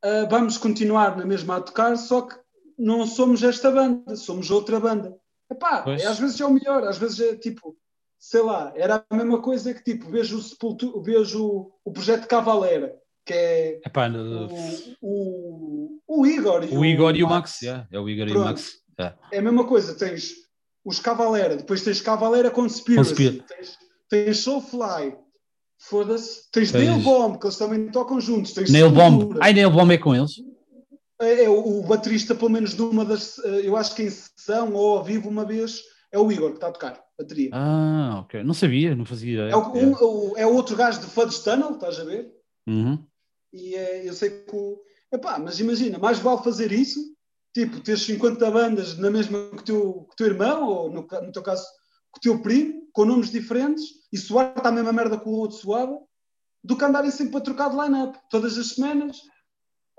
ah, vamos continuar na mesma a tocar, só que não somos esta banda, somos outra banda. Epá, Pois. às vezes é o melhor, às vezes é tipo, sei lá, era a mesma coisa que tipo, vejo o, Sepultu- vejo o, o projeto Cavalera, que é Epá, o, o, o Igor e o Igor e o Max, yeah, é o Igor e o Pronto. Max. yeah. É a mesma coisa, tens os Cavalera, depois tens Cavalera Conspiracy, Conspira- tens, tens Soulfly, foda-se, tens Tens- Nail Bomb, que eles também tocam juntos, tens Nail Bomb. Ai, Nail Bomb é com eles? É, é o, baterista, pelo menos numa das, eh, eu acho que em sessão ou ao vivo uma vez, é o Igor que está a tocar bateria. Ah, ok. Não sabia, não fazia ideia. É, o, um- é o outro gajo de Fudge Tunnel, estás a ver? Uhum. E é, eu sei que o. Epá, mas imagina, mais vale fazer isso, tipo, ter 50 bandas na mesma que o teu, que teu irmão, ou no, no teu caso, com o teu primo, com nomes diferentes, e soar a mesma merda que o outro soava, do que andarem sempre a trocar de line-up todas as semanas.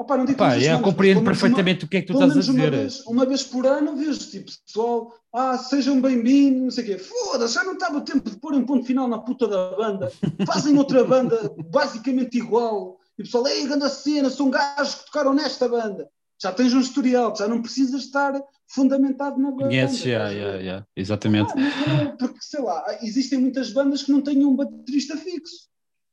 Opa, não digo as eu semanas, compreendo perfeitamente o que é que tu estás a menos uma dizer. vez, uma vez por ano vejo tipo pessoal, ah, sejam bem-vindos, não sei o quê. Foda-se, já não estava tempo de pôr um ponto final na puta da banda. [LAUGHS] Fazem outra banda basicamente igual. E o pessoal, ei, grande cena, são gajos que tocaram nesta banda. Já tens um historial, já não precisas estar fundamentado na banda. A já, ver? já. Exatamente. Ah, não, não, porque sei lá, existem muitas bandas que não têm um baterista fixo.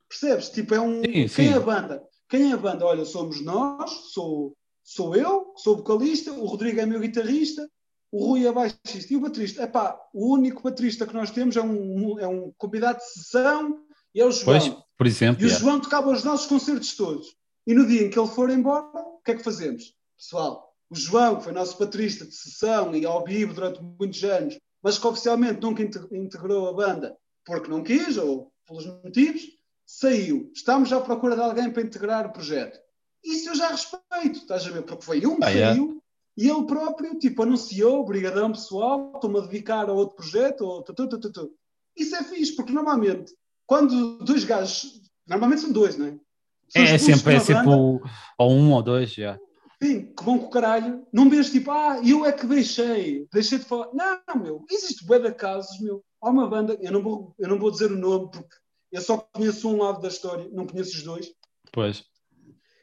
Percebes? Tipo, é um. Sim, Quem sim. é a banda? Quem é a banda? Olha, somos nós, sou, sou eu, sou vocalista, o Rodrigo é meu guitarrista, o Rui é baixista e o baterista. Epá, o único baterista que nós temos é um, é um convidado de sessão e é o João. Pois, por exemplo. E o já. João tocava os nossos concertos todos. E no dia em que ele for embora, o que é que fazemos? Pessoal, o João, que foi nosso baterista de sessão e ao vivo durante muitos anos, mas que oficialmente nunca inte- integrou a banda porque não quis ou pelos motivos, saiu. Estamos à procura de alguém para integrar o projeto. Isso eu já respeito, estás a ver? Porque foi um que Ah, é? saiu e ele próprio, tipo, anunciou, brigadão pessoal, estou-me a dedicar a outro projeto, ou tu, tu, tu, tu, tu. Isso é fixe, porque normalmente, quando dois gajos, normalmente são dois, não é? São É, é sempre, é sempre ou um ou dois, já. Sim, que vão com o caralho. Não vês tipo, ah, eu é que deixei, deixei de falar. Não, meu, existe bué de casos, meu. Há uma banda, eu não, vou, eu não vou dizer o nome porque eu só conheço um lado da história, não conheço os dois. Pois.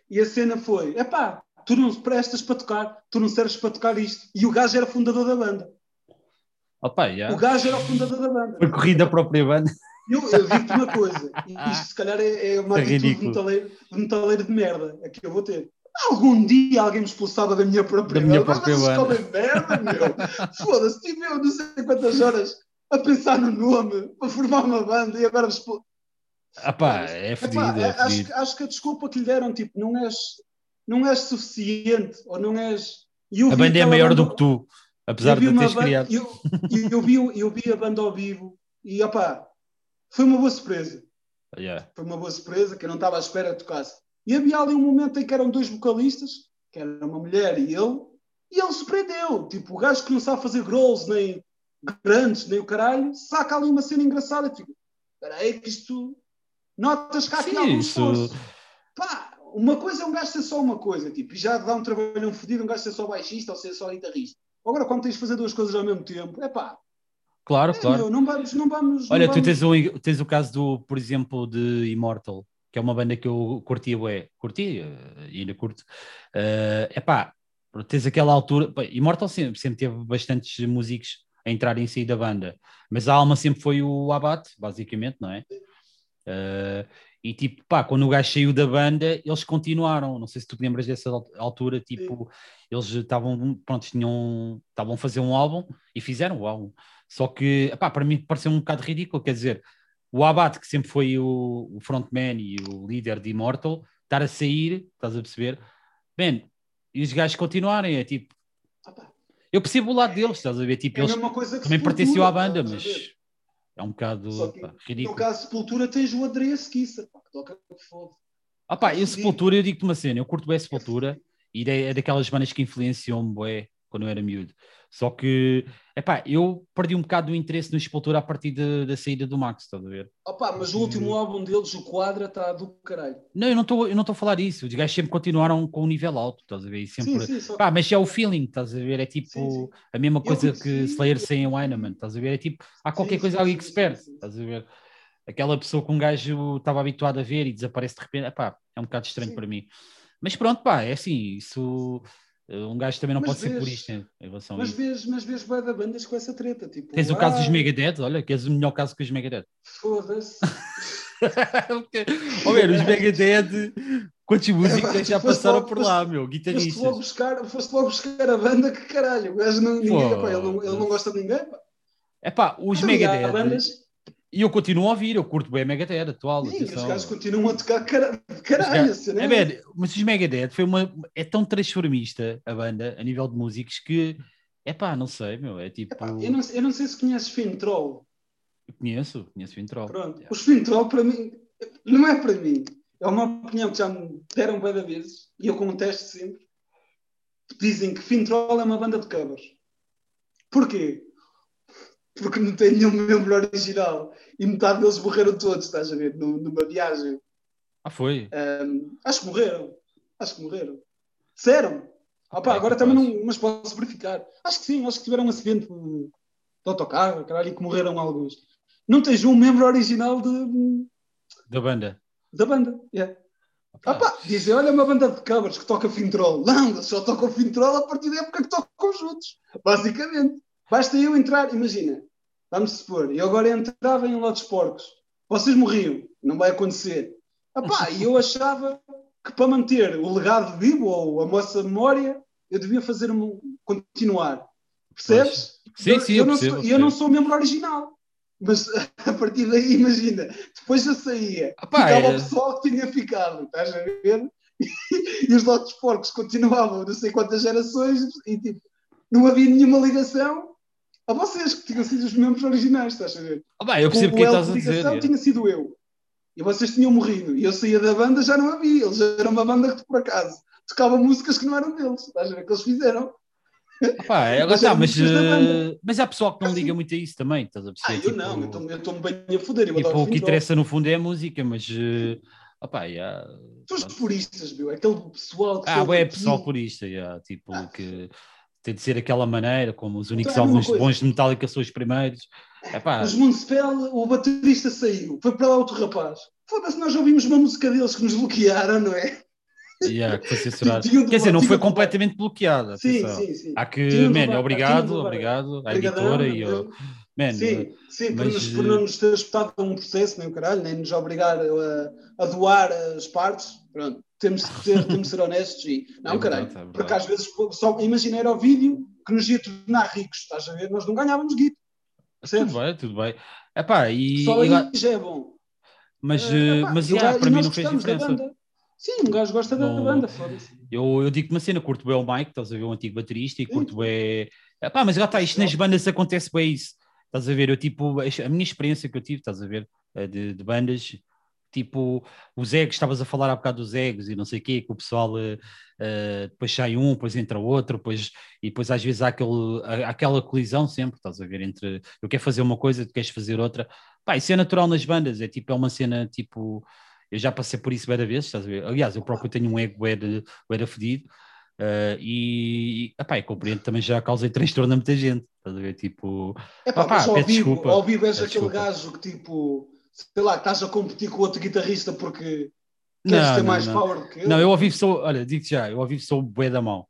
E a cena foi, epá, tu não prestas para tocar, tu não serves para tocar isto. E o gajo era fundador da banda. Opa, já. O gajo era o fundador da banda. Foi corrida a própria banda. Eu, eu digo-te uma coisa, e isto se calhar é, é uma É atitude de ridículo. metaleiro, de metaleiro de merda, é que eu vou ter. Algum dia alguém me expulsava da minha própria Da minha banda. própria Mas banda. merda, meu. Foda-se, tive eu não sei quantas horas a pensar no nome para formar uma banda e agora me expul... Opa, é fedido, é acho, acho que a desculpa que lhe deram, tipo, não és, não és suficiente, ou não és... A banda é maior banda- do que tu, apesar de teres banda- criado. Eu, eu, eu vi, eu vi a banda ao vivo e, opá, foi uma boa surpresa. Yeah. Foi uma boa surpresa, que eu não estava à espera que tocasse. E havia ali um momento em que eram dois vocalistas, que era uma mulher e ele, e ele surpreendeu. Tipo, o gajo que não sabe fazer growls, nem grandes, nem o caralho, saca ali uma cena engraçada. Tipo, espera aí que isto... Notas que há aqui algum isso- esforço. Pá, uma coisa é um gajo ser só uma coisa, tipo, e já dá um trabalhão fodido um gajo ser só baixista ou ser só guitarrista. Agora, quando tens de fazer duas coisas ao mesmo tempo, é pá, Claro, é, claro. meu, não vamos, não vamos. Olha, não tu vamos... tens o, tens o caso do, por exemplo, de Immortal, que é uma banda que eu curtia, bué. curti eh, e ainda curto. É epá, tens aquela altura. Pá, Immortal sempre, sempre teve bastantes músicos a entrarem e sair da banda, mas a alma sempre foi o Abate, basicamente, não é? Uh, e tipo, pá, quando o gajo saiu da banda, eles continuaram. Não sei se tu te lembras dessa altura, tipo, eles estavam, pronto, tinham, estavam a fazer um álbum e fizeram o álbum. Só que, pá, para mim pareceu um bocado ridículo, quer dizer, o Abate, que sempre foi o, o frontman e o líder de Immortal, estar a sair, estás a perceber? Bem, e os gajos continuarem, é tipo. Eu percebo o lado deles, estás a ver? Tipo, é eles também pertenciam à banda, mas é um bocado pá, ridículo. No caso de Sepultura tens o André Esquiça, que toca foda. Ah pá, e Sepultura, eu digo-te uma cena, eu curto bem Sepultura e é daquelas bandas que influenciam-me, bué, quando eu era miúdo. Só que, epá, eu perdi um bocado do interesse no Expultura a partir de, da saída do Max, estás a ver? Opa, mas o último álbum deles, o Quadra, está do caralho. Não, eu não estou a falar disso. Os gajos sempre continuaram com um nível alto, estás a ver? E sempre... Sim, sim, Pá, mas é o feeling, estás a ver? É tipo sim, a mesma coisa que Slayer sem o Heinemann, estás a ver? É tipo, há qualquer coisa ali que se perde, estás a ver? Aquela pessoa que um gajo estava habituado a ver e desaparece de repente, epá, é um bocado estranho para mim. Mas pronto, pá, é assim, isso um gajo também não mas pode vês, ser purista em relação mas a isso. Vês, mas vês bem da bandas com essa treta. Tipo, Tens o caso dos Megadeth, olha, que és o melhor caso que os Megadeth. Foda-se. [LAUGHS] Olha, os Megadeth, quantos músicos é, já [LAUGHS] passaram por lá, meu? Guitarristas. Foste logo, buscar, foste logo buscar a banda, que caralho. O gajo não, ninguém, pá, ele, não, ele não gosta de ninguém. Pá. É pá, os Megadeth. Bandas, e eu continuo a ouvir, eu curto bem a Megadeth atual. Sim, os gajos continuam a tocar caralho, caralho assim, é bem, mas os Megadeth foi uma, é tão transformista a banda, a nível de músicos, que é pá, não sei, meu, é tipo... Epá, eu, não, eu não sei se conheces Fintroll. conheço, conheço Fintroll. Pronto, yeah. os Fintroll para mim, não é para mim, é uma opinião que já me deram bem vezes, e eu contesto sempre, dizem que Fintroll é uma banda de covers. Porquê? Porque não tem nenhum membro original e metade deles morreram todos, estás a ver, numa viagem. Ah, foi? Um, acho que morreram. Acho que morreram. Disseram. Ah, pá, agora também não, mas posso verificar. Acho que sim, acho que tiveram um acidente de, autocarro, caralho, e que morreram alguns. Não tens um membro original de... Da banda. Da banda, yeah. Ah, pá, dizem, olha uma banda de covers que toca Fintroll. Não, só tocam Fintroll a partir da época que tocam juntos. Basicamente. Basta eu entrar, imagina, vamos supor, eu agora entrava em lotes porcos, vocês morriam, não vai acontecer. Epá, e eu achava que para manter o legado vivo ou a nossa memória, eu devia fazer um, continuar. Percebes? Sim, eu, sim, eu, eu, não sou, eu não sou membro original. Mas [LAUGHS] a partir daí, imagina, depois eu saía, Epá, ficava é... o pessoal que tinha ficado, estás a ver? E, os lotes porcos continuavam não sei quantas gerações e tipo, não havia nenhuma ligação a vocês que tinham sido os membros originais, estás a ver? Oh, bem, eu percebo o que estás a dizer. É. tinha sido eu. E vocês tinham morrido. E eu saía da banda, já não havia. Eles eram uma banda que, por acaso, tocava músicas que não eram deles. Estás a ver? Que eles fizeram. Opa, é, [LAUGHS] mas, tá, mas, uh, mas há pessoal que não liga muito a isso também, estás a perceber? Ah, eu tipo, não, eu estou-me bem a foder. Tipo, o que interessa no fundo é a música, mas uh, opa, yeah, São os puristas, meu, aquele pessoal que Ah, é pessoal purista, yeah, tipo, ah. que tem de ser aquela maneira, como os únicos então, é álbuns bons de Metallica são os primeiros. Epá. Os Municipal, o baterista saiu, foi para lá outro rapaz. Foda-se, nós ouvimos uma música deles que nos bloquearam, não é? Yeah, que foi censurado. Quer dizer, não foi completamente bloqueada. Sim, sim, sim. Há que, man, obrigado, obrigado à editora e ao. Man, sim, sim, mas... por, nos, por não nos ter espetado um processo, nem o caralho, nem nos obrigar a, a doar as partes. Pronto temos de, ter, temos de ser honestos e [LAUGHS] não, é caralho, verdade, é porque às vezes só imagina era o vídeo que nos ia tornar ricos, estás a ver? Nós não ganhávamos guito. Tudo bem, tudo bem. Epá, e, só e... já é bom. Mas, é, epá, mas já, para mim não fez diferença. Sim, um gajo gosta da banda, foda-se. Eu, eu digo-te uma cena, curto bem o Mike, estás a ver, o antigo baterista, e curto bem. Epá, mas já está, isto nas bandas acontece bem isso. Estás a ver, eu tipo, a minha experiência que eu tive, estás a ver, de, de bandas, tipo os egos, estavas a falar há bocado dos egos e não sei o quê, que o pessoal uh, uh, depois sai um, depois entra outro, depois, e depois às vezes há, aquele, aquela colisão sempre, estás a ver, entre eu quero fazer uma coisa, tu queres fazer outra. Pá, isso é natural nas bandas, é tipo, é uma cena tipo. Eu já passei por isso várias vezes, estás a ver? Aliás, eu próprio tenho um ego era, era fedido. Uh, e, epá, eu compreendo também já causei [LAUGHS] transtorno a muita gente, estás a ver? Tipo, epá, pá, ao, vivo, desculpa, ao vivo és aquele gajo que tipo sei lá, estás a competir com outro guitarrista porque queres não, ter não, mais não. power do que ele. Não, eu ouvi sou, olha, digo já, eu ouvi sou bué da mão.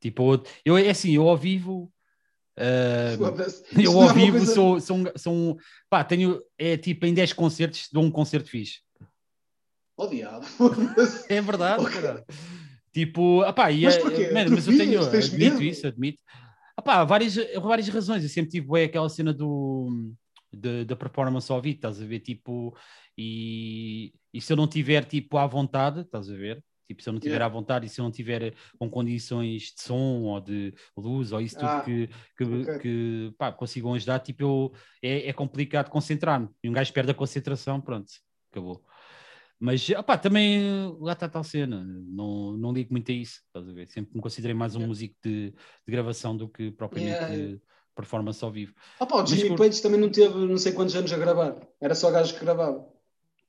Tipo, eu, é assim, eu ao vivo. Uh, [LAUGHS] eu ao é uma vivo coisa- sou, sou, um- sou um. Pá, tenho. É tipo, em 10 concertos dou um concerto fixe. Oh, diabo. [LAUGHS] É verdade, Ok. cara. Tipo, apá, e Mas é- porquê? mano, Tu mas eu tenho, admito medo? isso, admito. Apá, várias, várias razões. Eu sempre tive bué, aquela cena do, de- da performance ao vivo, estás a ver? Tipo, e, e se eu não tiver tipo à vontade, estás a ver? Tipo, se eu não tiver Yeah. à vontade e se eu não tiver com condições de som ou de luz ou isso tudo Ah, que, que, ok. que pá, consigam ajudar, tipo, eu, é, é complicado concentrar-me. E um gajo perde a concentração, pronto, acabou. Mas, opá, também lá está tal cena, não, não ligo muito a isso, estás a ver? Sempre me considerei mais um Yeah. músico de, de gravação do que propriamente Yeah, performance ao vivo. Ah, pá, o Jimmy por- Page também não teve não sei quantos anos a gravar. Era só gajo que gravava.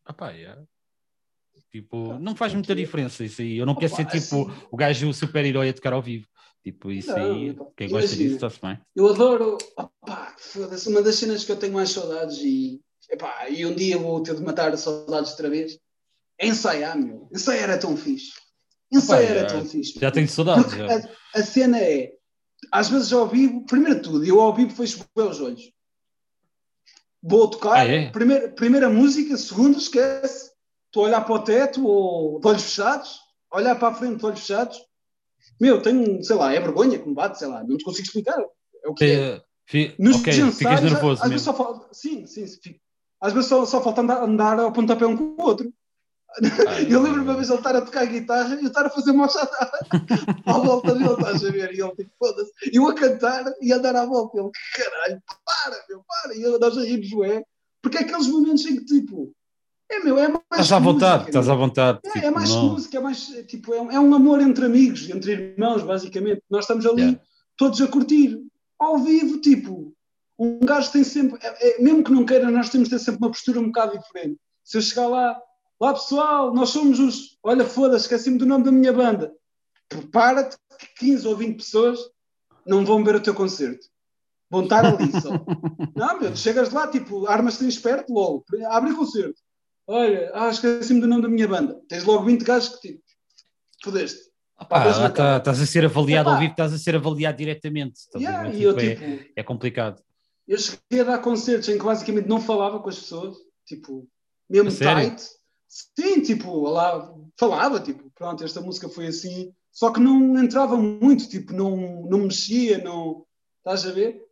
Ah pá, yeah. Tipo, Pá, não faz muita aqui- diferença isso aí. Eu não quero ser tipo assim- o gajo super-herói a tocar ao vivo. Tipo, isso Não, aí, quem gosta imagina. disso está-se bem. Eu adoro. Opá, foda-se, uma das cenas que eu tenho mais saudades e. Epá, e um dia vou ter de matar saudades outra vez. É ensaiar, meu. Ensaiar era tão fixe. Ensaiar Opa, era já- tão fixe. Já tenho saudades. Já. a, a cena é. Às vezes ao vivo, primeiro de tudo, eu ao vivo fecho bem os olhos. Vou tocar, Ah, é? primeira, primeira música, segunda, esquece. Estou a olhar para o teto ou de olhos fechados, olhar para a frente de olhos fechados. Meu, tenho, sei lá, é vergonha que me bate, sei lá, não te consigo explicar. É o que é. Fi- Nos ok, ensaios, ficas nervoso às vezes só sim, sim, fico. Às vezes só, só falta andar, andar ao pontapé um com o outro. Ah, eu lembro-me uma vez ele estar a tocar guitarra e eu estar a fazer marcha [LAUGHS] à volta dele, estás a ver? E ele tipo, foda-se. Eu a cantar e a andar à volta. Ele, caralho, para, meu, para. E eu, nós a rir Joé. Porque é aqueles momentos em que tipo, é meu, é mais. Estás à vontade, música, estás à vontade. É, tipo, é mais não- música, é mais tipo, é, um- é um amor entre amigos, entre irmãos, basicamente. Nós estamos ali Yeah. todos a curtir. Ao vivo, tipo, um gajo tem sempre, é- é- mesmo que não queira, nós temos de ter sempre uma postura um bocado diferente. Se eu chegar lá, lá pessoal, nós somos os, olha, foda-se, esqueci-me do nome da minha banda. Prepara-te que 15 ou 20 pessoas não vão ver o teu concerto. Vão estar ali só. [LAUGHS] Não, meu, tu chegas lá, tipo, armas-te esperto logo, abre o concerto. Olha, ah, esqueci-me do nome da minha banda. Tens logo 20 gajos que tipo, fodeste. Lá tá- estás a ser avaliado ao vivo, estás a ser avaliado diretamente. Yeah, e eu, Tipo, é, tipo, é complicado. eu cheguei a dar concertos em que basicamente não falava com as pessoas, tipo, mesmo tight. Sim, tipo, lá falava, tipo, pronto, esta música foi assim, só que não entrava muito, tipo, não, não mexia, não. Estás a ver?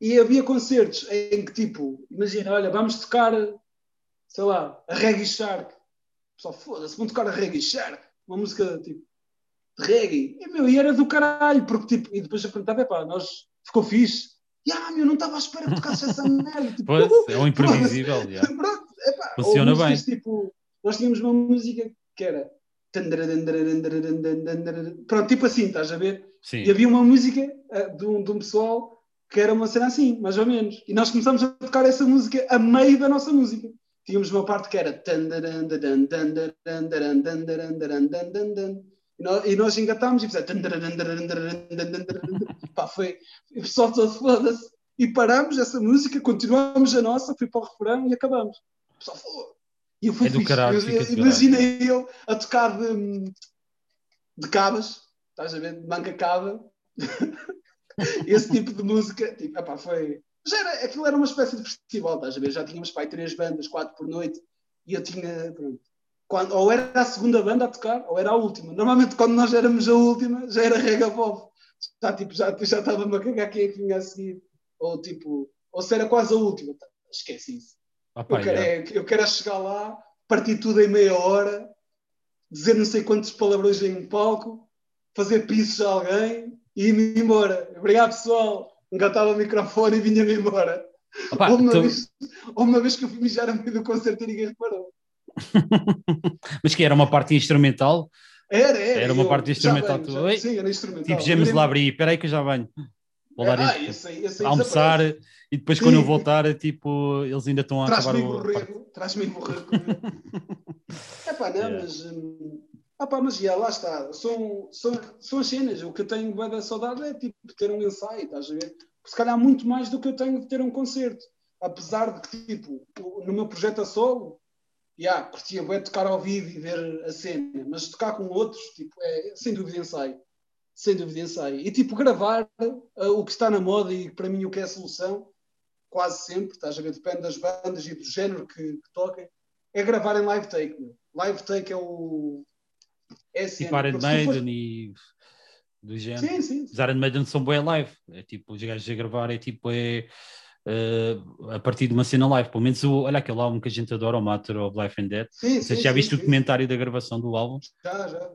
E havia concertos em que, tipo, imagina, olha, vamos tocar, sei lá, a Reggae Shark. Pessoal, foda-se, vão tocar a Reggae Shark, uma música tipo de reggae. E, meu, e era do caralho, porque tipo, e depois eu perguntava, epá, nós ficou fixe. E ah, meu, não estava à espera que tocasse essa [LAUGHS] merda. Tipo, Pois, é um imprevisível. [LAUGHS] yeah. Pronto, epá, Funciona músicas, Tipo, nós tínhamos uma música que era. Pronto, tipo assim, estás a ver? Sim. E havia uma música eh, de, um, de um pessoal que era uma cena assim, mais ou menos. E nós começamos a tocar essa música a meio da nossa música. Tínhamos uma parte que era. E nós, e engatámos e fizemos. [LAUGHS] Pá, foi. E o pessoal todo foda-se. E parámos essa música, continuámos a nossa, fui para o refrão e acabamos. O pessoal foda E eu fui É do caralho, Imaginei eu a tocar de, de cabas, estás a ver? De manca cava. [LAUGHS] Esse tipo de música, tipo, epá, foi. Já era, aquilo era uma espécie de festival, estás a ver? Já tínhamos pai três bandas, quatro por noite, e eu tinha. Pronto. Quando, ou era a segunda banda a tocar, ou era a última. Normalmente, quando nós éramos a última, já era Rega Pop. Já, tipo, já, já estava-me a cagar quem é que vinha a seguir. Ou tipo, ou se era quase a última. Esquece isso. Ah, pá, Eu quero, é, eu quero é chegar lá, partir tudo em meia hora, dizer não sei quantos palavrões em um palco, fazer pisos a alguém e ir-me embora. Obrigado, pessoal. Engatava o microfone e vinha-me embora. Ah, pá, ou, uma tu- vez, ou uma vez que eu fui mijar a meio do concerto e ninguém reparou. [LAUGHS] Mas que era uma parte instrumental? Era, era. Era uma eu- parte instrumental, venho, tu- já- Oi? Sim, era instrumental. Tipo, James Labrie, espera aí que eu já venho. Vou Ah, dentro. esse aí, esse aí almoçar desaparece. E depois quando eu voltar, é tipo, eles ainda estão a acabar Traz-me o. borrego, traz-me borrego. [LAUGHS] é pá, não, Yeah. mas. hum, ah pá, mas já, lá está. São, são, são as cenas. O que eu tenho da saudade é tipo ter um ensaio, estás a ver? Se calhar muito mais do que eu tenho de ter um concerto. Apesar de que, tipo, no meu projeto a solo, já, curtia bué tocar ao vivo e ver a cena, mas tocar com outros, tipo, é sem dúvida ensaio. sem dúvida ensaio. E tipo, gravar uh, o que está na moda e para mim o que é a solução, quase sempre, estás a ver, depende das bandas e do género que, que toquem, é gravar em live take. Meu. Live take é o. É assim, tipo Iron Maiden e do género. Sim, sim. Os Iron Maiden são bem live. É tipo, os gajos a gravar é tipo, é. Uh, a partir de uma cena live, pelo menos o, olha aquele álbum que a gente adora, o Matter of Life and Death. Sim, Você sim, já viste sim, o documentário da gravação do álbum? Já, já.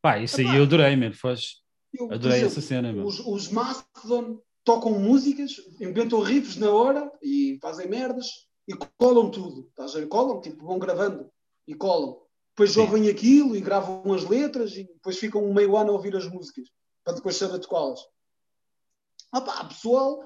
Pá, isso aí eu adorei, mano. Faz... Adorei exemplo, essa cena, mano. Os, os Mastodon tocam músicas, inventam riffs na hora e fazem merdas e colam tudo. Estás a ver? Colam, tipo, vão gravando e colam. Depois ouvem aquilo e gravam as letras e depois ficam meio ano a ouvir as músicas para depois saber de quais. Ah pá, pessoal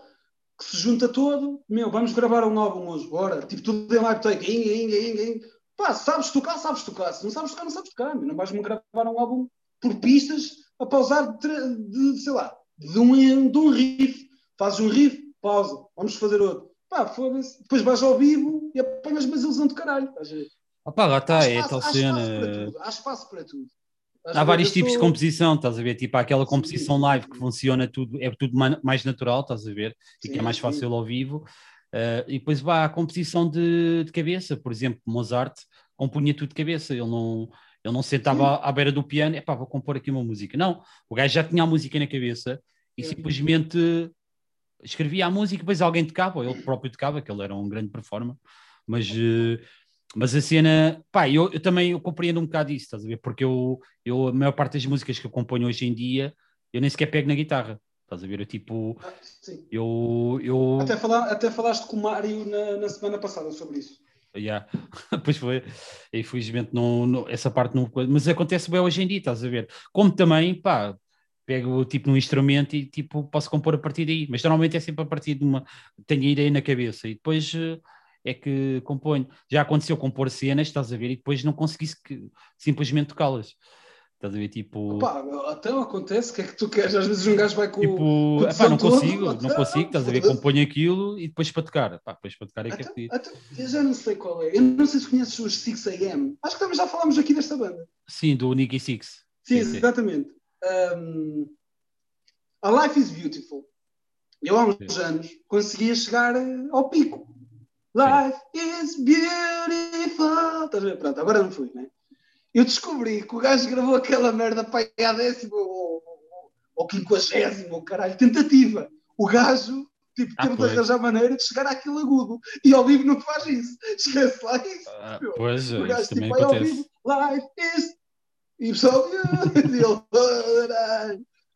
que se junta todo, meu, vamos gravar um álbum hoje, bora. Tipo, tudo em live take. Inga, inga, inga, inga. Pá, sabes tocar, sabes tocar. Se não sabes tocar, não sabes tocar. Meu. Não vais-me gravar um álbum por pistas a pausar de, de, sei lá, de um, de um riff. Fazes um riff, pausa, vamos fazer outro. Pá, foda-se. Depois vais ao vivo e apanhas mais ilusão de caralho. Estás a ver? Opa, lá está, é tal cena. Há espaço para tudo. Há vários tipos de composição, estás a ver? Tipo, há aquela composição sim, live sim. que funciona tudo, é tudo mais natural, estás a ver? E que é mais fácil ao vivo. Uh, e depois vá a composição de, de, cabeça, por exemplo, Mozart compunha tudo de cabeça, ele não, ele não sentava à, à, beira do piano, é pá, vou compor aqui uma música. Não, o gajo já tinha a música na cabeça e simplesmente escrevia a música, depois alguém tocava, ou ele próprio tocava, que ele era um grande performer, mas uh, mas a cena, pá, eu, eu, também eu compreendo um bocado isso, estás a ver? Porque eu, eu, a maior parte das músicas que eu componho hoje em dia, eu nem sequer pego na guitarra, estás a ver? Eu tipo, ah, eu, eu... Até, falar, até falaste com o Mário na, na semana passada sobre isso. Yeah. [LAUGHS] pois foi, infelizmente não, não, essa parte não, mas acontece bem hoje em dia, estás a ver? Como também, pá, pego tipo num instrumento e tipo posso compor a partir daí, mas normalmente é sempre a partir de uma, tenho a ideia na cabeça e depois uh, é que componho. Já aconteceu compor cenas, estás a ver, e depois não conseguisse que, simplesmente tocá-las. Estás a ver, tipo. Opa, então acontece, o que é que tu queres? Às vezes um gajo vai com. Tipo, com epá, não consigo, não consigo, estás a ver, componho aquilo e depois para tocar. Epá, depois para tocar é que é então, Eu já não sei qual é. Eu não sei se conheces os 6am. Acho que também já falámos aqui desta banda. Sim, do Nicky Six. Sim, sim, exatamente. Um, a Life is Beautiful. Eu há uns sim. anos conseguia chegar ao pico. Life is beautiful. Estás a ver? Pronto, agora não fui, né? Eu descobri que o gajo gravou aquela merda para a décima ou, ou quinquagésima, caralho, tentativa. O gajo tipo, ah, teve de arranjar maneira de chegar àquilo agudo. E ao vivo não faz isso. [LAUGHS] Esquece lá isso. Ah, pois, o gajo tipo, vai ao vivo, life is. E o pessoal. [LAUGHS]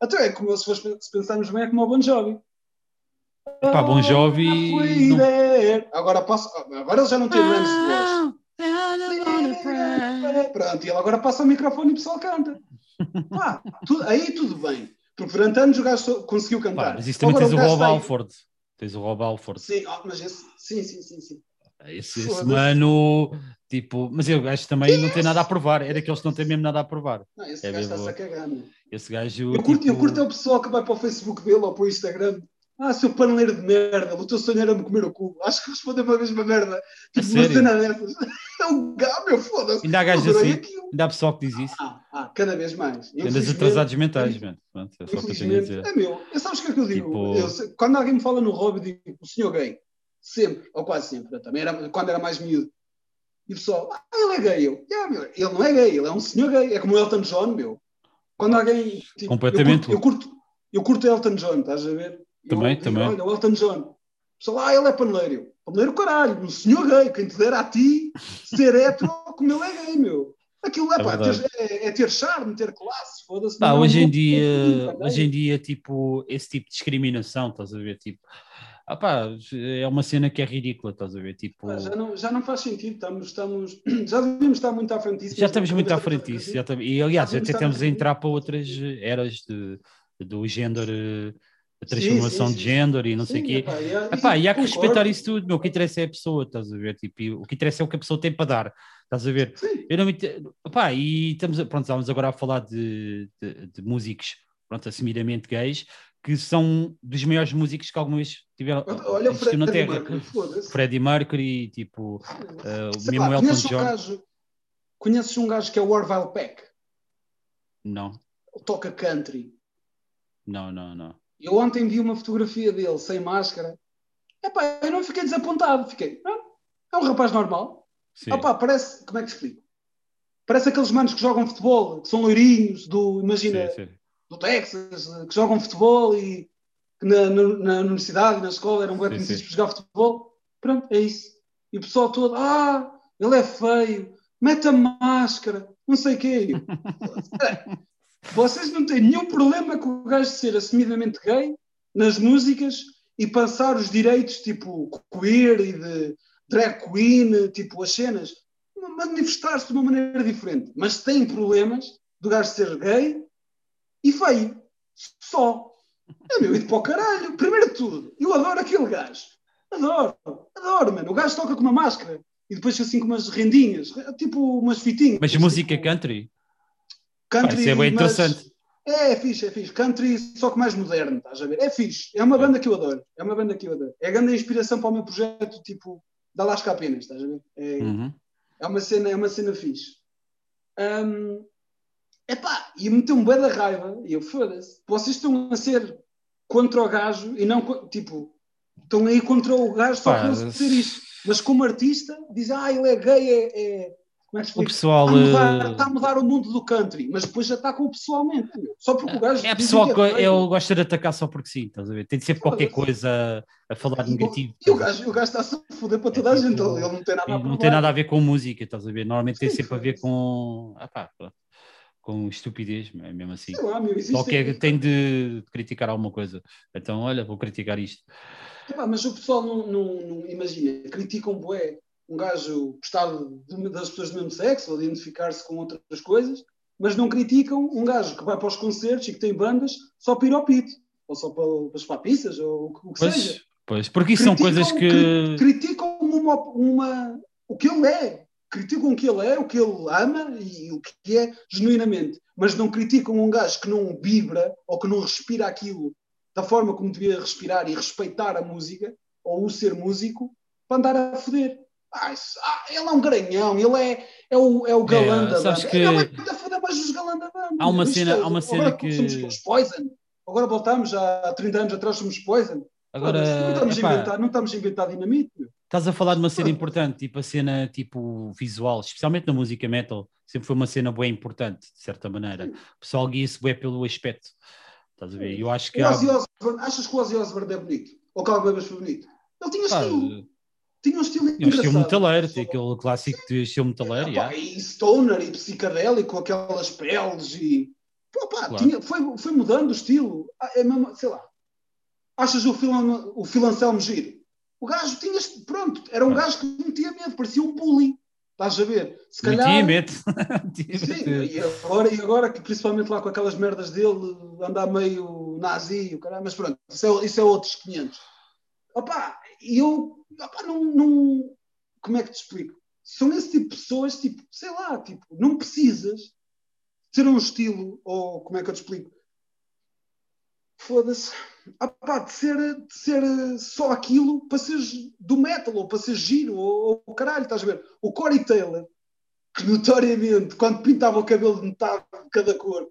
Até é como se fosse se pensarmos bem, é como o Bon Jovi. Pá, Bon Jovi. Não... Agora, posso... agora ele já não tem grandes voz. Pronto, e ele agora passa o microfone e o pessoal canta. [LAUGHS] Pá, aí tudo bem. Porque durante anos o gajo conseguiu cantar. Pá, mas isso também agora, tens o, o Rob Alford. Tens o Rob Alford. Sim, mas esse... sim, sim, sim, sim. Esse, esse mano, tipo, mas o gajo também não tem nada a provar, é daqueles que não tem mesmo nada a provar. Não, esse é gajo está-se a cagar, Esse gajo. Eu curto, tipo... eu curto é o pessoal que vai para o Facebook dele ou para o Instagram ah, seu paneleiro de merda, o teu sonho era me comer o cu. Acho que respondeu a mesma merda. Tipo, uma cena dessas. [LAUGHS] É um gajo, meu, foda-se. Ainda há gajos assim. Aquilo. Ainda há pessoal que diz isso. Ah, ah cada vez mais. Andas atrasados mentais, mano. É só que eu tenho a dizer. É meu. Eu sabes o que é que eu digo? Tipo... Eu, quando alguém me fala no eu digo o senhor gay. Sempre, ou quase sempre. também era, quando era mais miúdo. E o pessoal, ah, ele é gay. Eu, yeah, meu, ele não é gay, ele é um senhor gay. É como o Elton John, meu. Quando alguém. Tipo, Completamente. Eu curto, eu curto, eu curto Elton John, estás a ver? Também, eu, também. Olha, o Elton John. Pessoal, ah, ele é paneleiro. Paneleiro, caralho. Um senhor gay. Quem te dera a ti ser hétero como ele é gay, meu. Aquilo é, é, pá, ter, é, é ter charme, ter classe, foda-se. Pá, hoje em dia, hoje em dia, tipo, esse tipo de discriminação, estás a ver, tipo, ah, pá, é uma cena que é ridícula, estás a ver, tipo... Ah, já, não, já não faz sentido, estamos, estamos, [CLEARS THROAT] já devíamos estar muito à frente disso. Já estamos muito à frente disso, já e aliás, até estamos a entrar para outras eras de, do género a transformação sim, sim, sim. de género e não sei o quê. Epá, e, epá, e há que respeitar isso tudo, meu. O que interessa é a pessoa, estás a ver? Tipo, o que interessa é o que a pessoa tem para dar, estás a ver? Eu não me... epá, e estamos, pronto, estamos agora a falar de, de, de músicos, pronto, assumidamente gays, que são dos maiores músicos que alguma vez tiveram Olha o Freddie na Terra. Mercury, Freddie Mercury, tipo, uh, o mesmo Elton John. Um gajo, conheces um gajo que é o Orville Peck? Não. Toca country Não, não, não. Eu ontem vi uma fotografia dele sem máscara. Epá, eu não fiquei desapontado, fiquei. "Ah, é um rapaz normal. Sim. Opá, parece, como é que explico? Parece aqueles manos que jogam futebol, que são loirinhos, do, imagina, Sim, sim. Do Texas, que jogam futebol e que na, na- na universidade, na escola, eram bem conhecidos por jogar futebol. Pronto, é isso. E o pessoal todo, ah, ele é feio, mete a máscara, não sei o quê. Eu, [LAUGHS] "Espera, Vocês não têm nenhum problema com o gajo ser assumidamente gay nas músicas e passar os direitos tipo queer e de drag queen, tipo as cenas, manifestar-se de uma maneira diferente. Mas têm problemas do gajo ser gay e feio. Só. É meu, e para o caralho. Primeiro de tudo, eu adoro aquele gajo. Adoro, adoro, mano. O gajo toca com uma máscara e depois assim com umas rendinhas, tipo umas fitinhas. Mas música tipo, country? country, Pá, isso é bem interessante. É, é fixe, é fixe. Country, só que mais moderno, estás a ver? É fixe. É uma banda que eu adoro. É uma banda que eu adoro. É a grande inspiração para o meu projeto, tipo, da Lasca apenas, estás a ver? É, Uhum. é uma cena, é uma cena fixe. Hum, epá, e meteu-me bem da raiva, e eu foda-se. Vocês estão a ser contra o gajo e não, tipo, estão aí contra o gajo só Pá, por ser isto. Mas como artista, dizem, ah, ele é gay, é. é- como é O pessoal. Está a, mudar, eh, está a mudar o mundo do country, mas depois já está com o pessoalmente. Só porque o gajo. É diz pessoal que é ele gosta de atacar só porque sim, estás a ver? Tem de sempre qualquer coisa a falar E negativo. E o a ver? gajo, o gajo está-se a foder para toda a É gente. tipo- Ele não tem nada a não provar. tem nada a ver com música, estás a ver? Normalmente tem Sim, sempre a ver com. Ah, pá, pronto. Com estupidez, é mesmo assim. Sei lá, meu, existe. É- tem de criticar alguma coisa. Então, olha, vou criticar isto. Epá, mas o pessoal não, não, não- imagina, criticam bué um gajo gostar de- das pessoas do mesmo sexo ou de identificar-se com outras coisas, mas não criticam um gajo que vai para os concertos e que tem bandas só para ir ao pito, ou só para, para as papiças, ou o que- que seja. Pois, pois, porque isso são Criticam- coisas que. cri- Criticam uma, uma- o que ele é. Criticam o que ele é, o que ele ama e o que é genuinamente. Mas não criticam um gajo que não vibra ou que não respira aquilo da forma como devia respirar e respeitar a música ou o ser músico para andar a foder. Ah, isso- ah, ele é um garanhão, ele é, é, o, é o galã É, da sabes banda. que- Ele é a foder mais os galã da banda. Há uma cena- é- há uma cena agora que- somos os Poison. Agora voltamos, há 30 anos atrás somos Poison. Agora, não, estamos a inventar, não estamos a inventar dinamite. meu. Estás a falar de uma cena importante, tipo a cena tipo visual, especialmente na música metal, sempre foi uma cena bem importante, de certa maneira. O pessoal guia-se bem pelo aspecto. Estás a ver? Eu acho que O há. Ozzy Osbourne, achas que o Ozzy Osbourne é bonito? Ou Carl Weathers foi bonito? Ele tinha pá, estilo. Tinha um estilo Tinha um estilo metaleiro, tem aquele clássico de estilo metaleiro, Pá, yeah. E stoner e psicadélico, com aquelas peles e. Pô, pá, Claro. tinha- foi, foi mudando o estilo. Ah, É mesmo, sei lá. Achas o, Filan, o Phil Anselmo giro? O gajo tinha. Pronto, era um gajo que metia medo, parecia um bully. Estás a ver? Se calhar. [LAUGHS] Metia medo. Sim, e agora, e agora que principalmente lá com aquelas merdas dele, andar meio nazi, o caralho, mas pronto, isso é, isso é outros 500. Opa, e eu, opa, não, não, como é que te explico? São esse tipo de pessoas, tipo, sei lá, tipo, não precisas ter um estilo, ou como é que eu te explico? Foda-se. Opa, de ser, de ser só aquilo para ser do metal, ou para ser giro, ou, ou caralho, estás a ver? O Corey Taylor, que notoriamente, quando pintava o cabelo de metade de cada cor,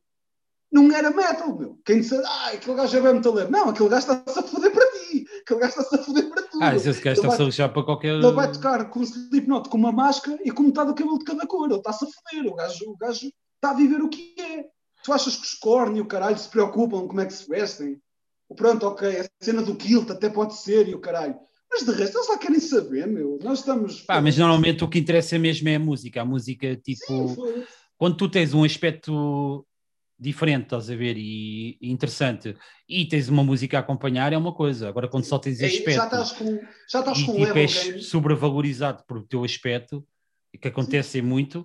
não era metal, meu. Quem disse, ah, aquele gajo é bem metaleiro. Não, aquele gajo está-se a foder para ti. Aquele gajo está-se a foder para tudo. Ah, esse gajo está-se a lixar para qualquer. Ele vai tocar com um Slipknot com uma máscara e com metade do cabelo de cada cor. Ele está-se a foder. O gajo, o gajo está a viver o que é. Tu achas que os cornos e o caralho se preocupam com como é que se vestem? Pronto, ok, a cena do kilt até pode ser e o caralho. Mas de resto, eles lá querem saber, meu. Nós estamos. Pá, mas normalmente o que interessa mesmo é a música. A música, tipo, Sim, quando tu tens um aspecto diferente, estás a ver, e, e interessante, e tens uma música a acompanhar, é uma coisa. Agora, quando só tens É, aspecto já estás com, já estás e com um tipo, level és game. sobrevalorizado por o teu aspecto, que acontece muito,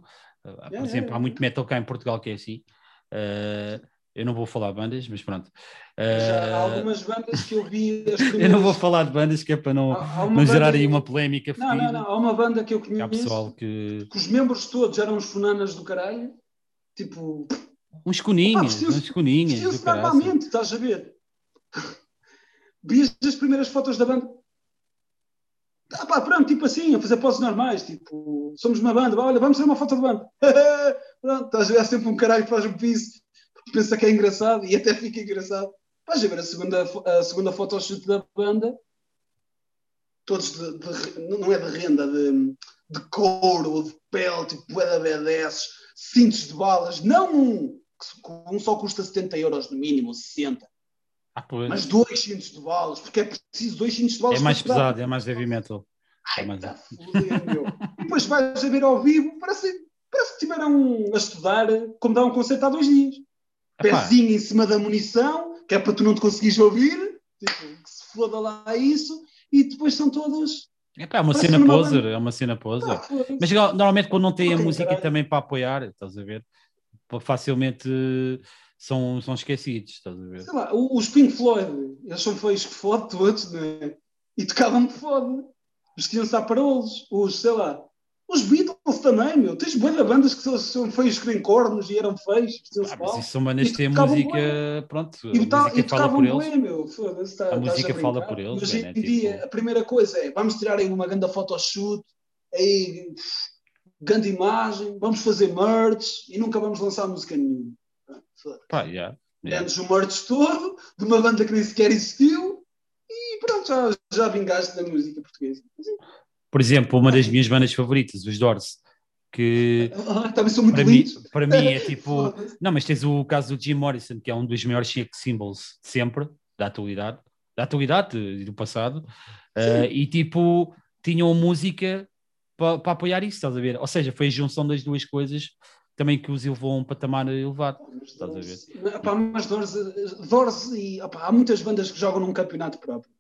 uh, por Yeah, exemplo, yeah, há muito metal cá em Portugal que é assim. Uh, eu não vou falar bandas, mas pronto. Já há algumas bandas que eu vi. [LAUGHS] Eu não vou falar de bandas que é para não, Há- há uma não gerar aí uma polémica Não, não, não. Há uma banda que eu que Há conheço pessoal que. que os membros todos eram uns funanas do caralho. Tipo, Uns vestiu-se- uns vestiam-se caraças. normalmente, estás a ver? [LAUGHS] Vias as primeiras fotos da banda. Ah, pá, pronto, tipo assim, a fazer poses normais, tipo, somos uma banda, olha, vamos fazer uma foto de banda. [LAUGHS] pronto, estás a ver? Há sempre um caralho que faz um piso, pensa que é engraçado e até fica engraçado. Vais ver a segunda, a segunda photoshoot da banda, todos de, de- não é de renda, de, de couro ou de pele, tipo, é da BDS, cintos de balas, não um, um só custa 70 euros no mínimo, 60, Ah, mas dois cintos de balas, porque é preciso dois cintos de balas É mais pesado, é mais heavy metal. É Ai, mais- tá fodendo, meu. E depois vais a ver ao vivo, parece, parece que estiveram a estudar como dar um concerto há dois dias. Pezinho em cima da munição, que é para tu não te conseguires ouvir, tipo, que se foda lá isso, e depois são todos. epá, é uma cena poser, é uma cena poser. Ah. Mas normalmente quando não tem a música caralho. também para apoiar, estás a ver? Facilmente eh, são, são esquecidos, estás a ver? Sei lá, os Pink Floyd, eles são feios que fode todos, né? E tocavam que fode. Vestiam-se a parolos. Os, sei lá, os Beatles também, meu. Tens boas bandas que são, são feios que nem cornos e eram feios, Ah, mas isso são manas E que têm música, bué. pronto, a E, tá, música e fala por eles. meu. Tá- A música fala por eles, E Hoje né? em dia, Tipo- a primeira coisa é, vamos tirar aí uma grande photoshoot, aí, grande imagem, vamos fazer merch e nunca vamos lançar música nenhuma. Pá, yeah, yeah. O merch todo de uma banda que nem sequer existiu e pronto, já, já vingaste da música portuguesa. Por exemplo, uma das minhas bandas favoritas, os Doors, que Ah, também são muito para mim, para mim é [LAUGHS] tipo. Não, mas tens o caso do Jim Morrison, que é um dos maiores sex symbols de sempre, da atualidade, da atualidade e do passado, eh, e tipo, tinham música para apoiar isso, estás a ver? Ou seja, foi a junção das duas coisas também que os levou a um patamar elevado. Estás a ver? Pá, mas Doors, Doors e opá, há muitas bandas que jogam num campeonato próprio.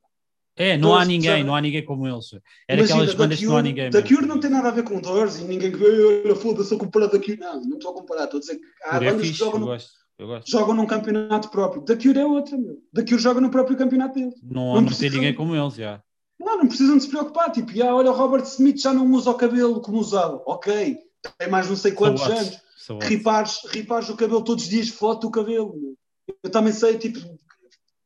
É, não há Doors, ninguém, não há ninguém como eles. Era Imagina, aquelas da bandas que não há ninguém. Da. Cure não tem nada a ver com Doors e ninguém que olha, foda-se, eu comparar da Cure. Não, não estou a comparar, estou a dizer que há é bandas que jogam, no- gosto. Jogam num campeonato próprio. Da Cure é outra, meu. Da Cure joga no próprio campeonato deles. Não, Não não, tem ninguém como eles, já. Não, não precisam de se preocupar. Tipo, já, olha, o Robert Smith já não usa o cabelo como usava. Ok, tem mais não sei quantos So anos. So? Ripares, ripares o cabelo todos os dias, foto o cabelo. meu. Eu também sei, tipo,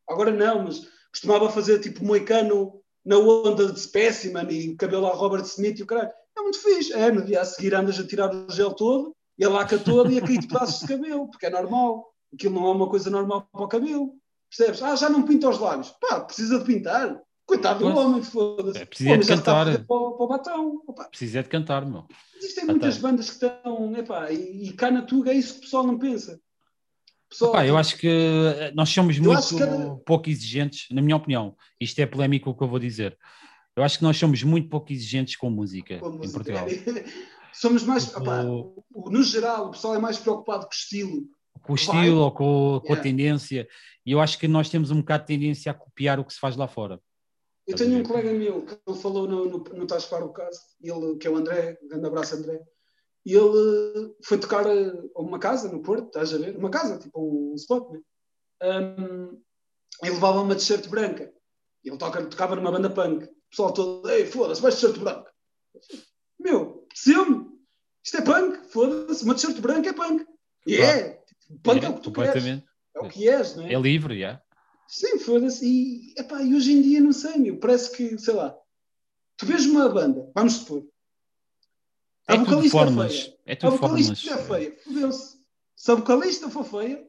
agora não, mas costumava fazer tipo moicano na onda de specimen e cabelo a Robert Smith e o caralho. É muito fixe. É, no dia a seguir andas a tirar o gel todo e a laca toda e a cair de pedaços de cabelo, porque é normal. Aquilo não é uma coisa normal para o cabelo. Percebes? Ah, já não pinta os lábios. Pá, precisa de pintar. Coitado do homem, foda-se. É, precisa de cantar. Para, para o batão. Opa, Precisa de cantar, meu. Existem muitas bandas que estão, epá, e, e cá na Tuga é isso que o pessoal não pensa. Pessoal, eu acho que eh, nós somos muito que pouco exigentes, na minha opinião. Isto é polémico o que eu vou dizer. Eu acho que nós somos muito pouco exigentes com música com a em música. Portugal. [LAUGHS] Somos mais, Tipo, opá, o- o- no geral, o pessoal é mais preocupado com o estilo. Com o Vai. estilo ou com, com a Yeah. tendência. E eu acho que nós temos um bocado de tendência a copiar o que se faz lá fora. Eu a tenho um colega meu que ele falou no, no, no Tás para o caso, ele, que é o André, grande abraço André, e ele foi tocar a uma casa no Porto, estás a ver? Uma casa, tipo um spot, né? Um, e levava uma t-shirt branca. Ele toca, tocava numa banda punk. O pessoal todo, ei, foda-se, vais t-shirt branca. Meu, apeteceu-me. Isto é punk, foda-se, uma t-shirt branca é punk. E Claro. é, punk é, É, o que tu queres, é o que és, não é? É livre, já. Sim, foda-se. E, epá, e hoje em dia, não sei, meu, parece que, sei lá, tu vês uma banda, vamos supor, É tudo vocalista fórmulas. é feia, É a tudo vocalista fórmulas. é feia, fodeu-se. Se a vocalista for feia,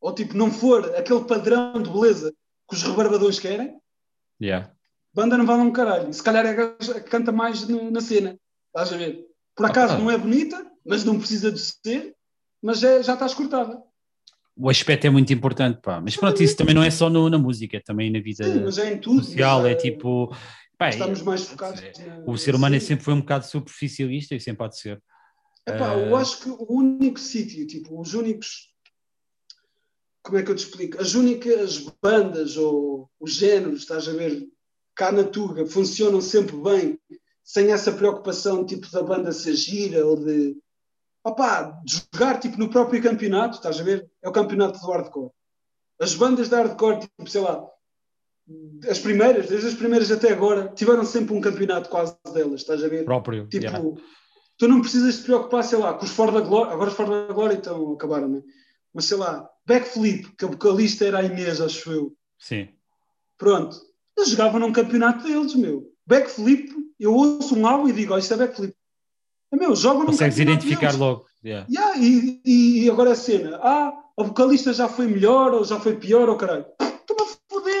ou tipo, não for aquele padrão de beleza que os rebarbadões querem, Yeah. banda não vale um caralho. Se calhar é a que canta mais na, na cena, estás a ver? Por acaso Ah. não é bonita, mas não precisa de ser, mas é- já estás cortada. O aspecto é muito importante, pá. Mas pronto, isso também não é só no- na música, é também na vida Sim, mas é em tudo. social. É eh, tipo. Estamos mais focados. é- na- o ser humano é sempre foi um bocado superficialista e sempre há de ser. Epá, Eh, eu acho que o único sítio, tipo, os únicos. Como é que eu te explico? As únicas bandas ou os géneros, estás a ver, cá na Tuga, funcionam sempre bem, sem essa preocupação, tipo, da banda ser gira ou de. Opá, de jogar, tipo, no próprio campeonato, estás a ver? É o campeonato do hardcore. As bandas de hardcore, tipo, sei lá, as primeiras, desde as primeiras até agora, tiveram sempre um campeonato quase delas, estás a ver? próprio. Tipo, yeah. tu não precisas te preocupar, sei lá, com os Fora da Glória, agora os Fora da Glória então acabaram, né? Mas sei lá, Backflip, que a vocalista era a Inês, acho eu. Sim. Pronto. Eles jogavam num campeonato deles, meu. Backflip, eu ouço um álbum e digo, oh, isto é Backflip. É meu, jogam num Consegues identificar deles. logo. Yeah. Yeah, e, e- e agora a cena, ah, a vocalista já foi melhor ou já foi pior, ou caralho.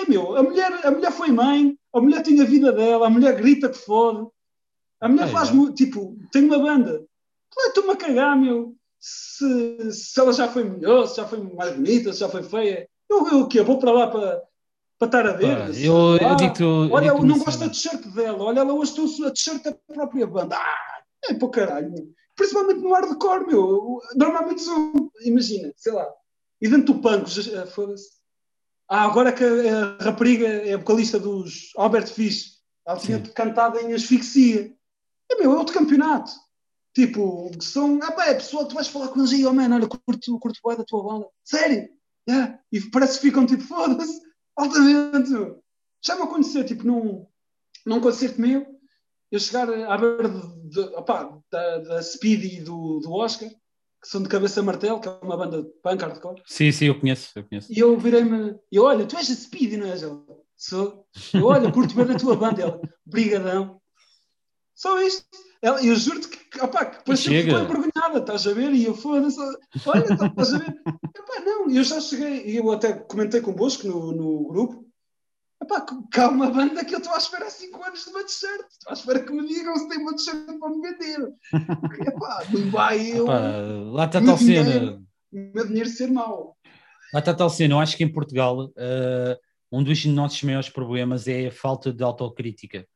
Meu? A mulher, a mulher foi mãe, a mulher tem a vida dela, a mulher grita que fode. A mulher É, faz, é. tipo, tem uma banda. Estou-me a cagar, meu. Se, se ela já foi melhor, se já foi mais bonita, se já foi feia. Eu, eu o quê? Vou para lá para, para estar a ver? Se- eu, eu ah, digo-te. eu Olha, digo-te eu não gosto da t-shirt dela. Olha, ela hoje trouxe a t-shirt da própria banda. Ah, é para o caralho, meu. Principalmente no hardcore, meu. Normalmente são, imagina, sei lá. E dentro do punk, já- foda-se. Ah, agora que a, rapariga é a vocalista dos Albert Fish, ela tinha Sim. cantado em asfixia. É meu, é outro campeonato. Tipo, são. Ah, pá, é pessoal, tu vais falar com eles aí, oh man, olha, curto, curto bué da tua banda. Sério? Yeah. E parece que ficam tipo, [LAUGHS] foda-se, altamente. meu. Já me aconteceu, tipo, num, num concerto meu, eu chegar à beira de, de, opá, da, da Speed e do, do Oscar, que são de cabeça martelo, que é uma banda de punk hardcore. Sim, sim, eu conheço, eu conheço. E eu virei-me, e olha, tu és a Speed, não és? Ela, Sou. Eu, olha, [LAUGHS] curto bem a tua banda. Ela, brigadão. Só isto. Ela, eu juro-te que, opá, que que chega. ficou envergonhada, estás a ver? E eu, foda-se, olha, estás a ver? Epá, não, eu já cheguei, e eu até comentei convosco no, no grupo, Epá, há uma banda que eu estou à espera há 5 anos de uma t-shirt. Estou à espera que me digam se tem uma t-shirt para me vender. [LAUGHS] Epá, não vai eu, Pá, lá está tal cena. meu dinheiro ser mau. Lá está tal cena. Eu acho que em Portugal eh, um dos nossos maiores problemas é a falta de autocrítica.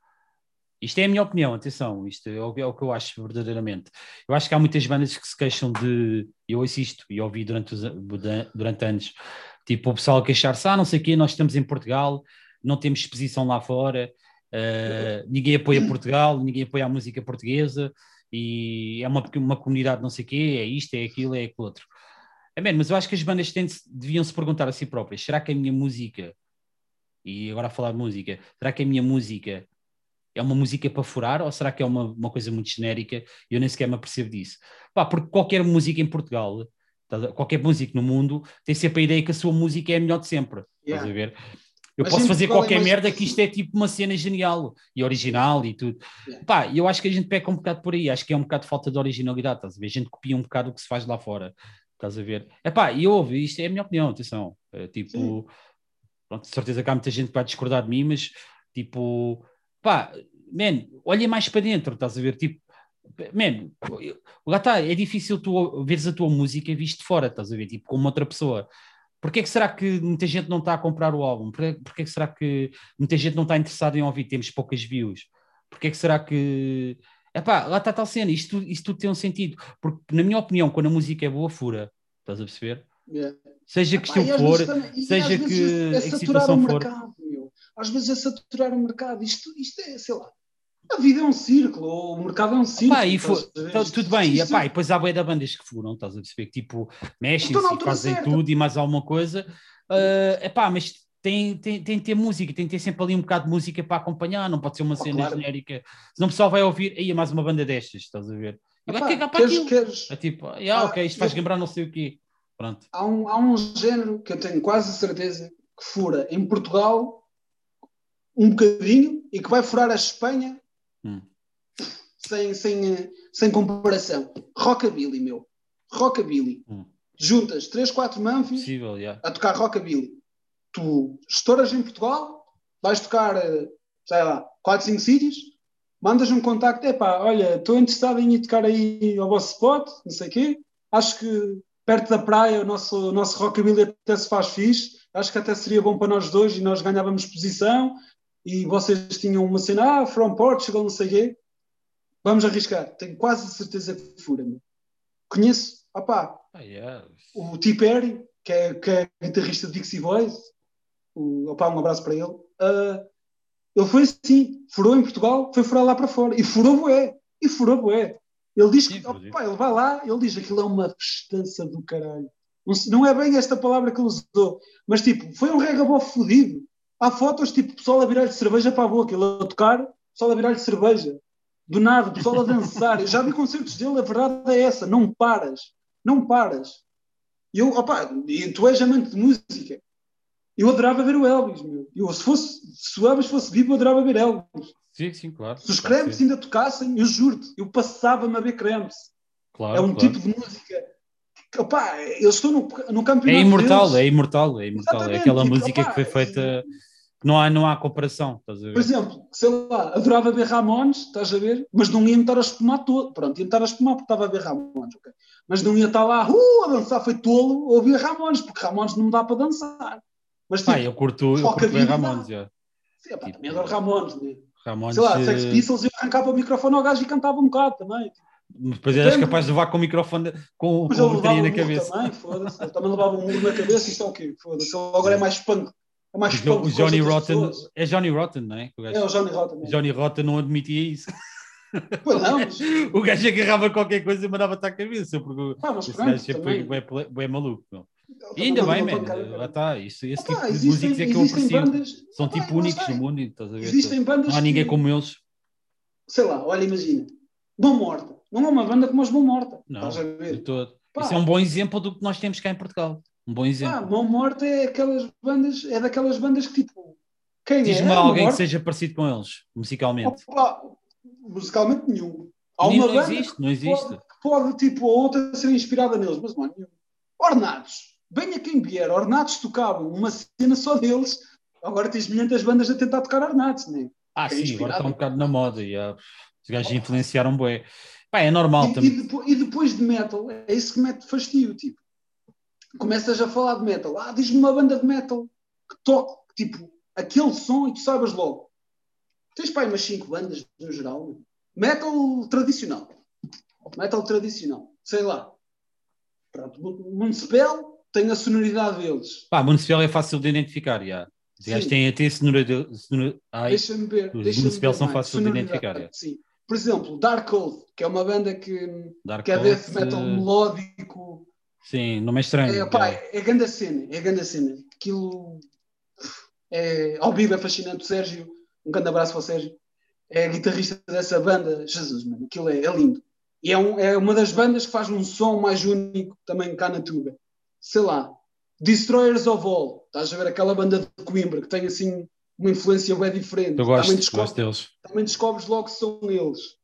Isto é a minha opinião, atenção, isto é o, é o que eu acho verdadeiramente. Eu acho que há muitas bandas que se queixam de. Eu ouço isto e ouvi durante, os, durante anos. Tipo, o pessoal a queixar-se, ah, não sei o quê, nós estamos em Portugal, não temos exposição lá fora, eh, ninguém apoia Portugal, ninguém apoia a música portuguesa e é uma, uma comunidade não sei o quê, é isto, é aquilo, é aquilo outro. Bem, mas eu acho que as bandas têm, deviam se perguntar a si próprias: será que a minha música, e agora a falar de música, será que a minha música é uma música para furar ou será que é uma, uma coisa muito genérica e eu nem sequer me apercebo disso? Pá, porque qualquer música em Portugal, estás a- qualquer músico no mundo, tem sempre a ideia que a sua música é a melhor de sempre. Estás Yeah. a ver? Eu Mas posso fazer Portugal é qualquer mais merda que isto é tipo uma cena genial e original e tudo. Yeah. Pá, eu acho que a gente peca um bocado por aí, acho que é um bocado de falta de originalidade, estás a ver? A gente copia um bocado o que se faz lá fora, estás a ver? É pá, e ouve, isto é a minha opinião, atenção. É, tipo, pronto, de certeza que há muita gente que vai discordar de mim, mas tipo, pá, man, olha mais para dentro, estás a ver? Tipo, man, lá está, é difícil tu veres a tua música visto de fora, estás a ver? Tipo, como outra pessoa. Porquê que será que muita gente não está a comprar o álbum? Porquê, porquê que será que muita gente não está interessada em ouvir? Temos poucas views. Porquê que será que. Epá, lá está tal cena, isto, tudo- isto tudo tem um sentido. Porque, na minha opinião, quando a música é boa, fura. Estás a perceber? Yeah. Seja que estilo for, também- seja que é a saturar situação o for. mercado. Às vezes é saturar o mercado. Isto, isto é, sei lá. A vida é um círculo, ou o mercado é um círculo. Pá, e Isto- tudo bem, e, epá, e depois há bué da bandas que furam, estás a perceber? Que tipo, mexem-se e altura fazem certa. tudo e mais alguma coisa. É epá, mas tem, tem, tem que ter música, tem que ter sempre ali um bocado de música para acompanhar, não pode ser uma Oh, cena claro. genérica. Senão o pessoal vai ouvir, aí é mais uma banda destas, estás a ver? E vai Epá, cagar para queres- aquilo. queres- É tipo, ah, Ah, ok, isto faz eu- lembrar não sei o quê. Pronto. há, um, há um género que eu tenho quase certeza que fura em Portugal um bocadinho e que vai furar a Espanha Hum. sem, sem, eh, sem comparação. Rockabilly, meu. Rockabilly. Hum. Juntas 3, 4 manfios Possível, já. a tocar rockabilly. Tu estouras em Portugal, vais tocar, eh, sei lá, 4, 5 sítios, mandas um contacto, epá, olha, estou interessado em ir tocar aí ao vosso spot, não sei o quê, acho que perto da praia o nosso, o nosso rockabilly até se faz fixe, acho que até seria bom para nós dois e nós ganhávamos posição e vocês tinham uma cena, ah, from Portugal, não sei o quê. Vamos arriscar. Tenho quase certeza que fura. meu. Conheço, opá, yeah. o T. Perry, que é, que é guitarrista de Dixie Boys, o, opá, um abraço para ele. Ah, ele foi assim, furou em Portugal, foi furar lá para fora. E furou bué, e furou bué. Ele diz que, opá, ele vai lá, ele diz que aquilo é uma festança do caralho. Não, não é bem esta palavra que ele usou, mas tipo, foi um regabó fodido. Há fotos, tipo, pessoal a virar-lhe cerveja para a boca, ele a tocar, pessoal a virar-lhe cerveja. Do nada, pessoal a dançar. Eu já vi concertos dele, a verdade é essa, não paras, não paras. E eu, opá, tu és amante de música. Eu adorava ver o Elvis, meu. Eu, se, fosse, se o Elvis fosse vivo, eu adorava ver Elvis. Sim, sim, claro. Se os Claro, ainda tocassem, eu juro-te, eu passava-me a ver cremes. Claro, é um claro. tipo de música. Opá, eles estão no, no campeonato. É imortal, deles. é imortal, é imortal. É Exatamente, aquela tipo, música opá, que foi feita Não há, não há comparação, estás a ver? Por exemplo, sei lá, adorava ver Ramones, estás a ver? Mas não ia estar a espumar todo. Pronto, ia estar a espumar porque estava a ver Ramones, ok? Mas não ia estar lá, uh, a dançar foi tolo ou ouvir Ramones, porque Ramones não dá para dançar. Mas Pá, eu curto, eu curto ver Ramones, já. Sim, pá, também adoro Ramones, né? Ramones, Sei lá, Sex eh, Pistols, eu arrancava o microfone ao gajo e cantava um bocado também. Depois eras capaz de levar com o microfone com, Mas com a bateria na cabeça. também, foda-se. Ele também levava um murro na cabeça, isto é o quê? Foda-se. Agora é mais punk. É mais O o Johnny Rotten, é Johnny Rotten, não é? O gajo- É o Johnny Rotten. mesmo. Johnny Rotten não admitia isso. [LAUGHS] Pois não, mas, [LAUGHS] O gajo agarrava qualquer coisa e mandava-te à cabeça, porque mas esse pronto, gajo sempre foi também. bem, bem maluco. ele E ainda também bem, mandou man, uma pancada, lá está. Isso, esse Ah, tipo pá, de músicos é que eu aprecio. bandas- São Ah, pá, tipo únicos no mundo, estás a ver? Existem bandas Não há ninguém que- como eles. sei lá, olha, imagina, Mão Morta. Não é uma banda como os Mão Morta. Não, Estás a ver? Isso é um bom exemplo do que nós temos cá em Portugal. Um bom Ah, exemplo. Mão Morta é aquelas bandas, é daquelas bandas que tipo. Quem Diz-me é? Ah, alguém que seja parecido com eles, musicalmente. Opa, musicalmente nenhum. Há uma não banda existe, não existe. Pode, pode, tipo, a outra ser inspirada neles, mas não nenhum. Ornados. Venha quem vier. Ornados tocavam uma cena só deles. Agora tens milhares bandas a tentar tocar Ornados, né? Ah, é sim, agora está um bocado na moda. E, ah, os gajos influenciaram bué. Pá, é normal E, e, também. depo- e depois de metal, é isso que mete fastio, tipo. Começas a falar de metal. Ah, diz-me uma banda de metal que toque, tipo, aquele som e tu saibas logo. Tens pá, aí umas 5 bandas no geral. Metal tradicional. Metal tradicional. Sei lá. Pronto, Municipal tem a sonoridade deles. Pá, Municipal é fácil de identificar, já. Sim. têm até sonora... Ai, Deixa-me ver. os Deixa Municipal são fáceis de identificar, é. Sim. Por exemplo, Dark Oath, que é uma banda que, Dark que é death metal eh, melódico. Sim, não é estranho. É, pá, é grande a cena, é grande a cena. Aquilo é, ao vivo é fascinante. O Sérgio, um grande abraço para o Sérgio, é guitarrista dessa banda. Jesus, mano, aquilo é, é lindo. E é, um- é uma das bandas que faz um som mais único também cá na Tuga. Sei lá, Destroyers of All, estás a ver aquela banda de Coimbra que tem assim uma influência bem diferente. Eu gosto, também, gosto deles. também descobres logo que são eles.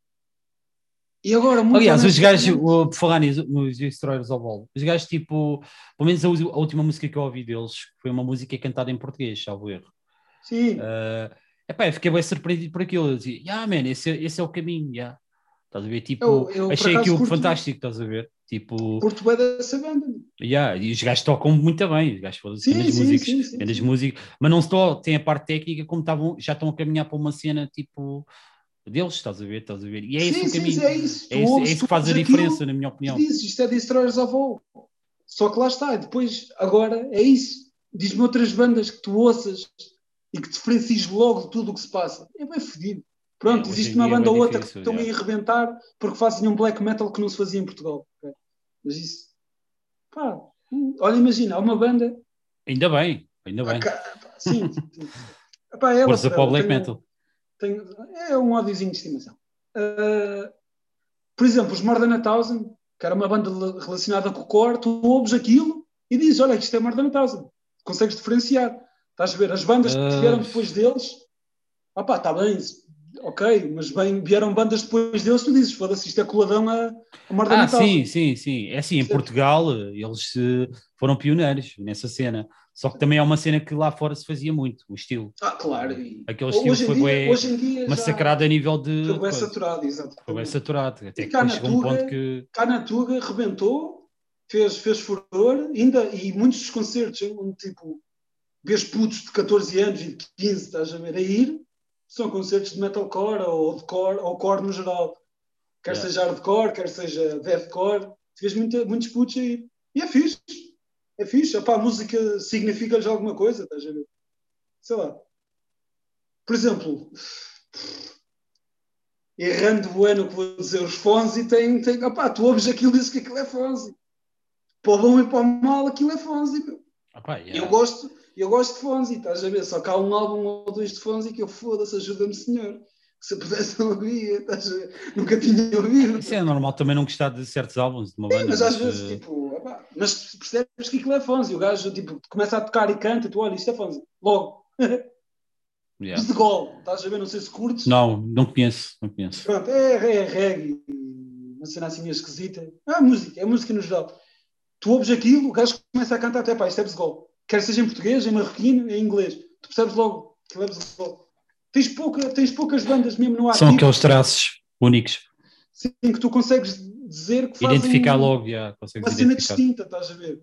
E agora, muito Aliás, os gajos, por falar nisso, nos Destroyers of All, os gajos, tipo, pelo menos a, a última música que eu ouvi deles foi uma música cantada em português, salvo erro. Sim, Uh, epá, eu fiquei bem surpreendido por aquilo. Eu dizia, yeah, man, esse, é- esse é o caminho, yeah. Estás a ver? Tipo, Eu- eu, achei aquilo curto- fantástico, estás a ver? Tipo, curto bem dessa banda. yeah, e os gajos tocam muito bem, os gajos fazem grandes músicos, sim, sim, sim. músicos, mas não só tem a parte técnica, como estavam, já estão a caminhar para uma cena tipo deles, estás a ver? Estás a ver? E é esse sim, o sim, caminho. é isso. É isso, é isso que faz a diferença, na minha opinião. dizes, isto é Destroyers of All. Só que lá está, e depois, agora, é isso. Diz-me outras bandas que tu ouças e que diferencies logo de tudo o que se passa. É bem fodido. Pronto, É, existe uma é banda ou bem outra difícil, que estão já. a arrebentar porque fazem um black metal que não se fazia em Portugal. Mas isso. Pá, hum, olha, imagina, há uma banda. Ainda bem, ainda bem. Pá, pá, sim, sim. Pá, [LAUGHS] ela Força para o black tenho- metal. Tenho- é um ódiozinho de estimação. Uh, por exemplo, os More Than a Thousand, que era uma banda relacionada com o core, tu ouves aquilo e dizes: Olha, isto é More Than a Thousand. Consegues diferenciar. Estás a ver? As bandas que vieram depois deles, opá, está bem, ok, mas bem, vieram bandas depois deles, tu dizes: Foda-se, isto é coladão a, a More Than Ah, Thousand. sim, sim, sim. É assim, em. Portugal eh, eles eh, foram pioneiros nessa cena. Só que também é uma cena que lá fora se fazia muito, o estilo. Ah, claro. e- Aquele estilo hoje, foi dia, bué hoje em dia já massacrado a nível de. foi bem saturado, exato. Foi bem saturado. Até E que chegou um ponto que. cá na Tuga rebentou, fez, fez furor, ainda, e muitos dos concertos, onde tipo, vês putos de 14 anos e de 15, estás a ver, a ir, são concertos de metalcore ou de core, ou core no geral. Quer Yeah. seja hardcore, quer seja deathcore, tu vês muita, muitos putos aí. E é fixe. É fixe. Epá, a música significa-lhes alguma coisa, estás a ver? Sei lá. Por exemplo, errando bueno que vou dizer, os Fonzi têm, têm opá, tu ouves aquilo e dizes que aquilo é Fonzi. Para o bom e para o mal, aquilo é Fonzi. Pá, yeah. Eu, gosto, eu gosto de Fonzi, estás a ver? Só que há um álbum ou dois de Fonzi que eu foda-se, ajuda-me, senhor. Que se eu pudesse não ouvia, estás a ver? Nunca tinha ouvido. Isso é normal também não gostar de certos álbuns de uma Sim, banda. mas às mas, vezes, eh, tipo, opá, mas percebes que aquilo é Fonzi. O gajo, tipo, começa a tocar e canta tu, olha, isto é Fonzi. Logo. [LAUGHS] yeah. De gol, estás a ver? Não sei se curtes. Não, não conheço, não conheço. Pronto, é, é reggae, uma cena assim meio esquisita. É música, é música no geral. Tu ouves aquilo, o gajo começa a cantar até pá, isto é gol. Quer seja em português, em marroquino, em inglês. Tu percebes logo, Aquilo é visual. Tens, pouca, tens poucas bandas mesmo no São ativo aqueles traços únicos. sim, que tu consegues dizer que fazem Identificar logo, já, consegues uma cena distinta, estás a ver?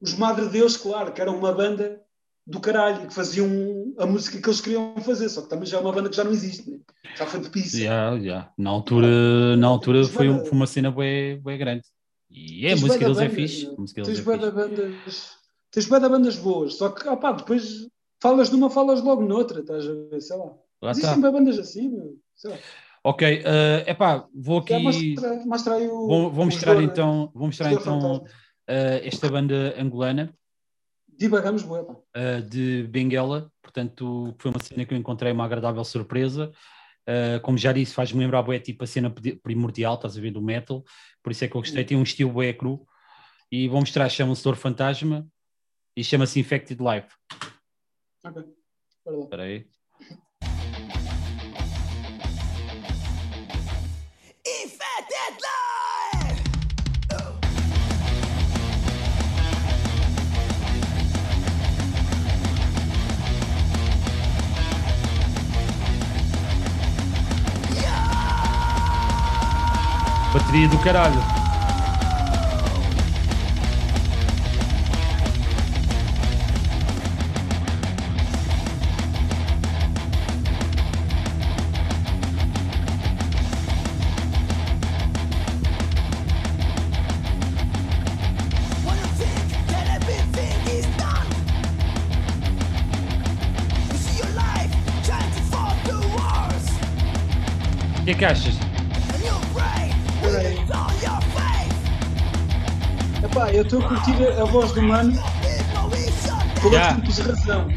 Os Madre Deus, claro, que era uma banda do caralho, que faziam a música que eles queriam fazer, só que também já é uma banda que já não existe, né? já foi de. Já, já. Na altura, na altura Tens foi, um- bué da- foi uma cena bem, bem grande. E é, a música deles é fixe. Tens é bandas, tens bué da bandas boas, só que opá, depois falas numa, falas logo noutra, estás a ver, sei lá. Lá Existem bué bandas assim, meu. sei lá. Ok, é epá, vou Já aqui. o. Vou, vou mostrar né? então, vou mostrar então eh, esta banda angolana Divagamos, bué, pá. eh, de Benguela, portanto, foi uma cena que eu encontrei uma agradável surpresa. Eh, como já disse, faz-me lembrar bué, tipo a cena primordial, estás a ver, do metal, por isso é que eu gostei, tem um estilo bué cru. E vou mostrar, chama-se Dor Fantasma e chama-se Infected Life. Ok. Espera aí. Infected life! Bateria do caralho. Your face. Epá, eu estou a curtir a, a voz do mano por uma simples razão.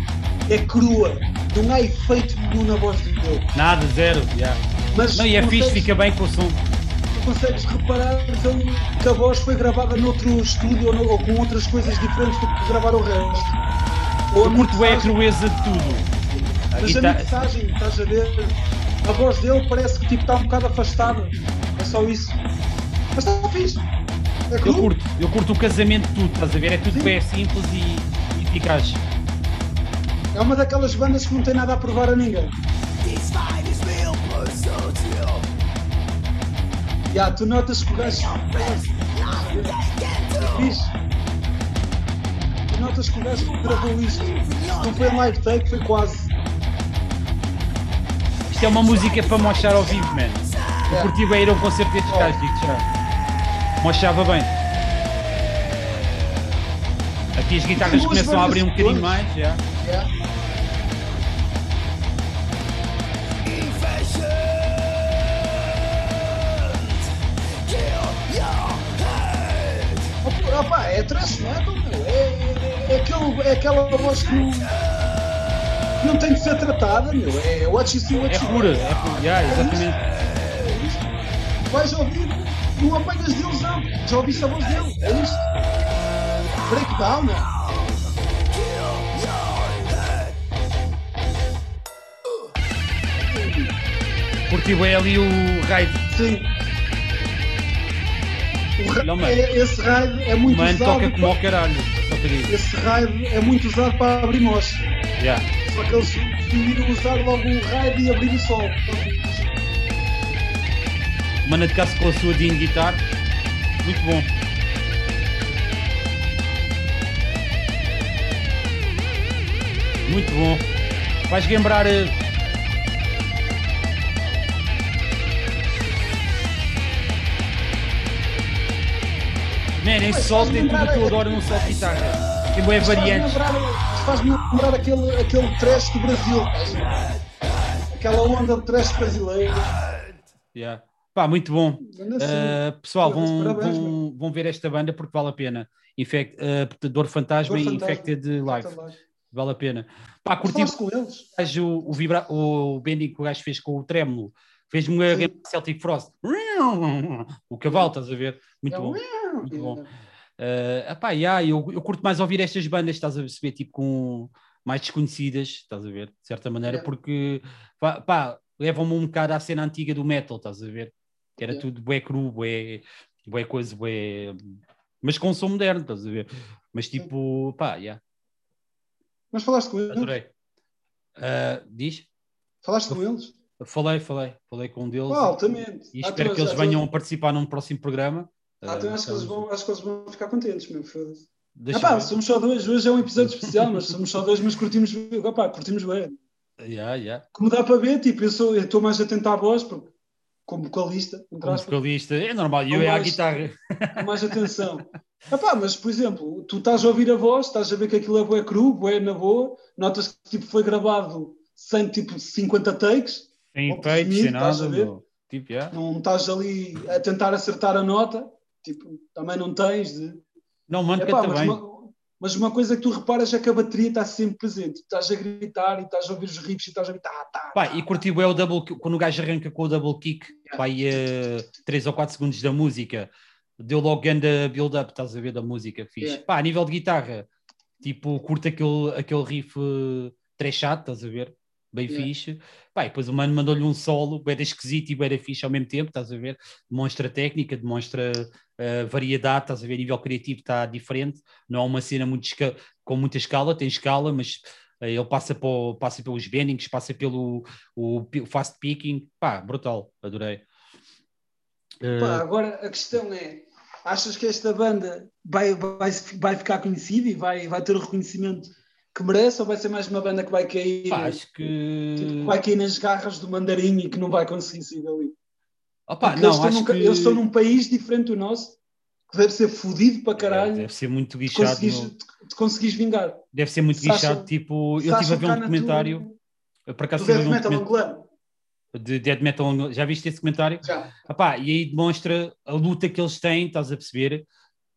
É crua. Não há efeito nenhum na voz dele. Nada, zero. já. Mas Não, e é fixe, fica bem com o som. tu consegues reparar que, ele- que a voz foi gravada noutro estúdio ou, no- ou com outras coisas diferentes do que gravar o resto. Ou Eu curto bem a crueza de tudo. A Mas a guitarra- mixagem, estás a ver? A voz dele parece que tipo, está um bocado afastada. É só isso. Mas está fixe. É Eu curto, eu curto o casamento de tudo, estás a ver? É tudo Sim. bem simples e, e eficaz. É uma daquelas bandas que não tem nada a provar a ninguém. Já, tu notas que o gajo. Fixe. Tu notas que o gajo que gravou isto. Não foi em live take, foi quase. Isto é uma música para mochar ao vivo, man. Eu É. curti bem ir a um concerto destes gajos, digo já. Mochava bem. Aqui as guitarras Duas começam a abrir um bocadinho mais, já. Yeah. Opa, é thrash metal, meu. É, é, é, aquele, é aquela voz que não, que tem de ser tratada, meu. É what you see, what É you pura, é pura, já, exatamente. Vais ouvir, não apanhas deles, não. Já ouviste a voz dele, é isto. Breakdown, meu. Curti bem ali o raid. Sim. O ra- Não, mano. é- esse raid é muito Mano, usado. toca como ao caralho. Esse raid é muito usado para abrir moche. Já. Só que eles decidiram usar logo o raid e abrir o sol. O Mano de caso com a sua Dean Guitar. Muito bom. Muito bom. Vais lembrar. eh, Man, esse sol tem tudo que eu adoro num sol de guitarra. Tem boas variantes. Faz-me lembrar aquele, aquele trash do Brasil. a? Aquela onda de trash brasileiro. Yeah. Pá, muito bom. Uh, pessoal, vão, parabéns, vão, vão ver esta banda porque vale a pena. Infect, uh, portanto, Dor Fantasma Dor e Fantasma. Infected Life. Vale a pena. Pá, curti com eles? o, o, vibra, o bending que o gajo fez com o trémulo. Fez-me Sim. Celtic Frost. O cavalo, estás a ver? Muito É bom. um- muito bom. Uh, epá, yeah, eu, eu curto mais ouvir estas bandas, estás a perceber, tipo, com mais desconhecidas, estás a ver, de certa maneira, Yeah. porque pá, pá, levam-me um bocado à cena antiga do metal, estás a ver? Que era Yeah. tudo bué cru, bué, bué coisa, bué... Mas com som moderno, estás a ver? Mas tipo, pá, yeah, Mas falaste com eles? adorei. Ah, diz? Falaste com eles? Falei, falei, falei com um deles. Pá, altamente. E Ah, espero tu- que eles venham a participar num próximo programa. Ah, então acho que, eles vão, acho que eles vão ficar contentes, meu. Foda-se. Ah, pá, somos só dois. Hoje é um episódio especial, mas somos só dois, mas curtimos. Ah, pá, curtimos bem. Yeah, yeah. Como dá para ver, tipo, eu sou- estou mais atento à voz, porque, como vocalista, Como vocalista, é normal, eu é a mais- guitarra. com mais atenção. Ah, pá, mas, por exemplo, tu estás a ouvir a voz, estás a ver que aquilo é bué cru, bué na boa, notas que tipo, foi gravado sem tipo 50 takes, Sem efeitos, sem nada. a ver? meu. Tipo, yeah. não estás ali a tentar acertar a nota, tipo, também não tens de. Não, mano, Epá, canta mas, uma, mas uma coisa que tu reparas é que a bateria está sempre presente. Estás a gritar e estás a ouvir os riffs e estás a ouvir. Tá, tá, Pá, tá, e curti é o double kick, quando o gajo arranca com o double kick, Yeah. pá, e 3 ou 4 segundos da música, deu logo grande build-up, estás a ver, da música, fixe. Yeah. Pá, a nível de guitarra, tipo, curto aquele, aquele riff uh, trechado, estás a ver, bem Yeah. fixe. Pá, e depois o mano mandou-lhe um solo, bem esquisito e bem fixe ao mesmo tempo, estás a ver, demonstra técnica, demonstra uh, variedade, estás a ver, a nível criativo está diferente, não é uma cena muito com muita escala, tem escala, mas uh, ele passa, por, passa pelos bendings, passa pelo o, fast picking, pá, brutal, adorei. Uh, Pá, agora a questão é: achas que esta banda vai, vai, vai ficar conhecida e vai, vai ter o reconhecimento que merece ou vai ser mais uma banda que vai cair, pá, acho tipo, que que. vai cair nas garras do mandarim e que não vai conseguir sair dali? Opa, não, eles, estão acho num, que. ca- eles estão num país diferente do nosso que deve ser fodido para É, caralho deve ser muito guichado. de, de conseguires vingar. Deve ser muito guichado. Tipo, eu estive a ver cá um documentário. tua- eu Por acaso do estive a death um metal angolano. de Dead Metal. Já viste esse documentário? Já. Epá, e aí demonstra a luta que eles têm, estás a perceber,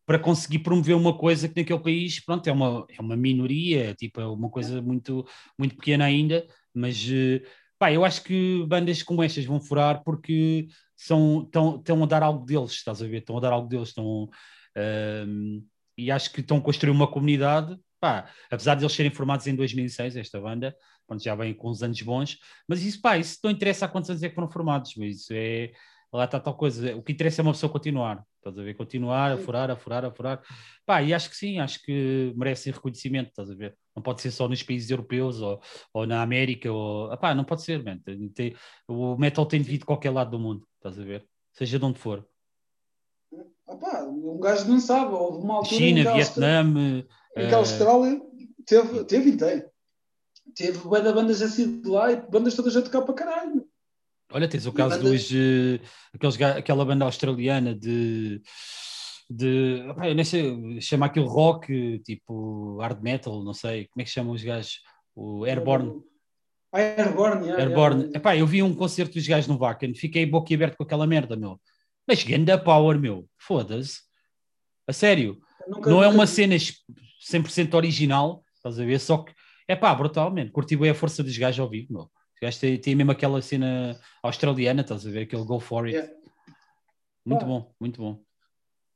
para conseguir promover uma coisa que naquele país, pronto, é uma, é uma minoria, tipo, é uma coisa muito, muito pequena ainda, mas eh, pá, eu acho que bandas como estas vão furar porque são, estão, estão a dar algo deles, estás a ver? Estão a dar algo deles, estão, ehm, e acho que estão a construir uma comunidade, pá, apesar de eles serem formados em 2006, esta banda, pronto, já vem com uns anos bons, mas isso, pá, isso não interessa há quantos anos é que foram formados, mas isso é, lá está tal coisa. O que interessa é uma pessoa continuar. Estás a ver? Continuar, a furar, a furar, a furar. Pá, e acho que sim, acho que merecem reconhecimento, estás a ver? Não pode ser só nos países europeus ou, ou na América, ou. Epá, não pode ser, man. Tem- o metal tem de vir de qualquer lado do mundo, estás a ver? Seja de onde for. Opá, um gajo não sabe, houve uma altura em que China, Vietnã. em que eh, a Austrália teve, teve e tem. Teve bué de bandas assim de lá e bandas todas a tocar para caralho. Olha, tens o caso bandas- dos. eh, aqueles, aquela banda australiana de. de opá, eu nem sei, chama aquilo rock, tipo hard metal, não sei. Como é que chamam os gajos? O Airborne. Ah, Airborne, yeah, Airborne. Epá, eu vi um concerto dos gajos no Wacken, fiquei boquiaberto com aquela merda, meu. Mas ganda power, meu. Foda-se. A sério. Nunca- Não é nunca uma vi. cena 100% original, estás a ver? Só que, é pá, brutalmente. Curti bem a força dos gajos ao vivo, meu. Os gajos têm, têm mesmo aquela cena australiana, estás a ver? Aquele go for it. Yeah. Muito Ah. bom, muito bom.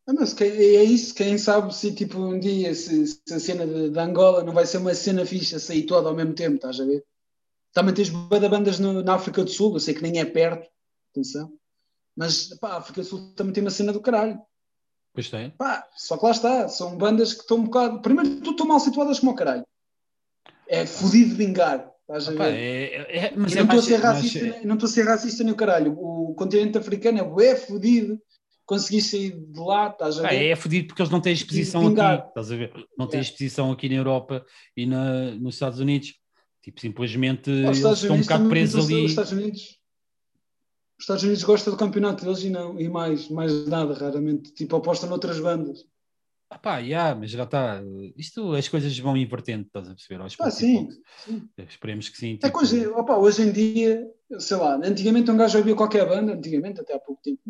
Ah, mas que- é isso, quem sabe se tipo um dia se, se a cena de, de Angola não vai ser uma cena fixa, sair toda ao mesmo tempo, estás a ver? Também tens de bandas no- na África do Sul, eu sei que nem é perto, atenção, mas pá, a África do Sul também tem uma cena do caralho. Pois tem. Pá, só que lá está, são bandas que estão um bocado. Primeiro, tu estão mal situadas como o caralho. É fodido vingar, estás a ver? É, é- é- mas E é não estou a ser racista, é- nem- não estou a ser racista nem o caralho. O continente africano é fodido. Consegui sair de lá, estás a Ah, ver? é fodido porque eles não têm exposição aqui, estás a ver? Não têm É. exposição aqui na Europa e na, nos Estados Unidos. Tipo, simplesmente eles estão um bocado presos ali. Os Estados Unidos, os Estados Unidos gostam do campeonato deles e, não, e mais, mais nada, raramente. Tipo, apostam noutras bandas. Ah pá, yeah, mas já está. Isto, as coisas vão invertendo, estás a perceber? Aos Ah, sim, sim. Esperemos que sim. É tipo, coisa, opa, hoje em dia, sei lá, antigamente um gajo ouvia qualquer banda, antigamente, até há pouco tempo,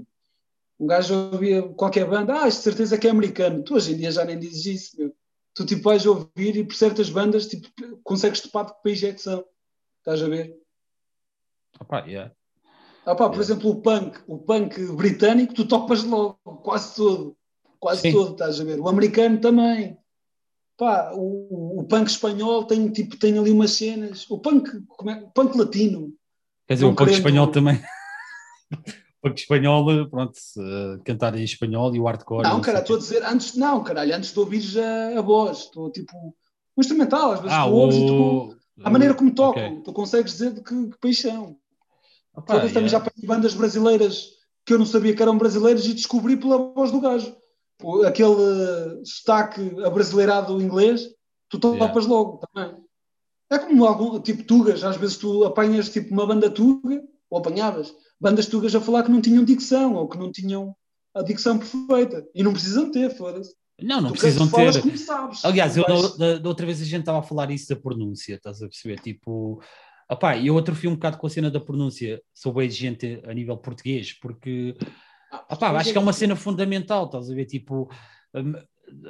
um gajo ouvia qualquer banda, ah, de certeza que é americano. Tu hoje em dia já nem dizes isso, meu. Tu tipo vais ouvir e por certas bandas tipo, consegues topar de que país é que são. Estás a ver? pá, yeah. Ah, por Yeah. exemplo, o punk, o punk britânico, tu topas logo, quase todo. Quase Sim. todo, estás a ver? O americano também. Pá, o, o punk espanhol tem, tipo, tem ali umas cenas. O punk, como é? o punk latino. Quer dizer, Não o punk espanhol também. [LAUGHS] o punk espanhol, pronto, se, uh, cantar em espanhol e o hardcore. Não, cara, o estou a dizer, antes, não, caralho, antes de ouvires a, a voz, estou tipo, o instrumental, às vezes Ah, tu ouves e tu, o. A maneira como tocam, Ok. tu consegues dizer de que, que país são. Opa, Foda-se, também já yeah. apanhei bandas brasileiras que eu não sabia que eram brasileiras e descobri pela voz do gajo. O- Aquele eh, sotaque abrasileirado inglês, tu Yeah. topas logo também. É como algum tipo tugas, às vezes tu apanhas tipo uma banda tuga, ou apanhavas bandas tugas a falar que não tinham dicção ou que não tinham a dicção perfeita e não precisam ter, foda-se. Não, não Tu precisam ter. como sabes. Aliás, eu, vais- da, da outra vez a gente estava a falar isso da pronúncia, estás a perceber? Tipo, opá, eu atrofiei um bocado com a cena da pronúncia, sou bem exigente a nível português, porque Ah, opá, acho que é uma cena fundamental, estás a ver? Tipo, hum,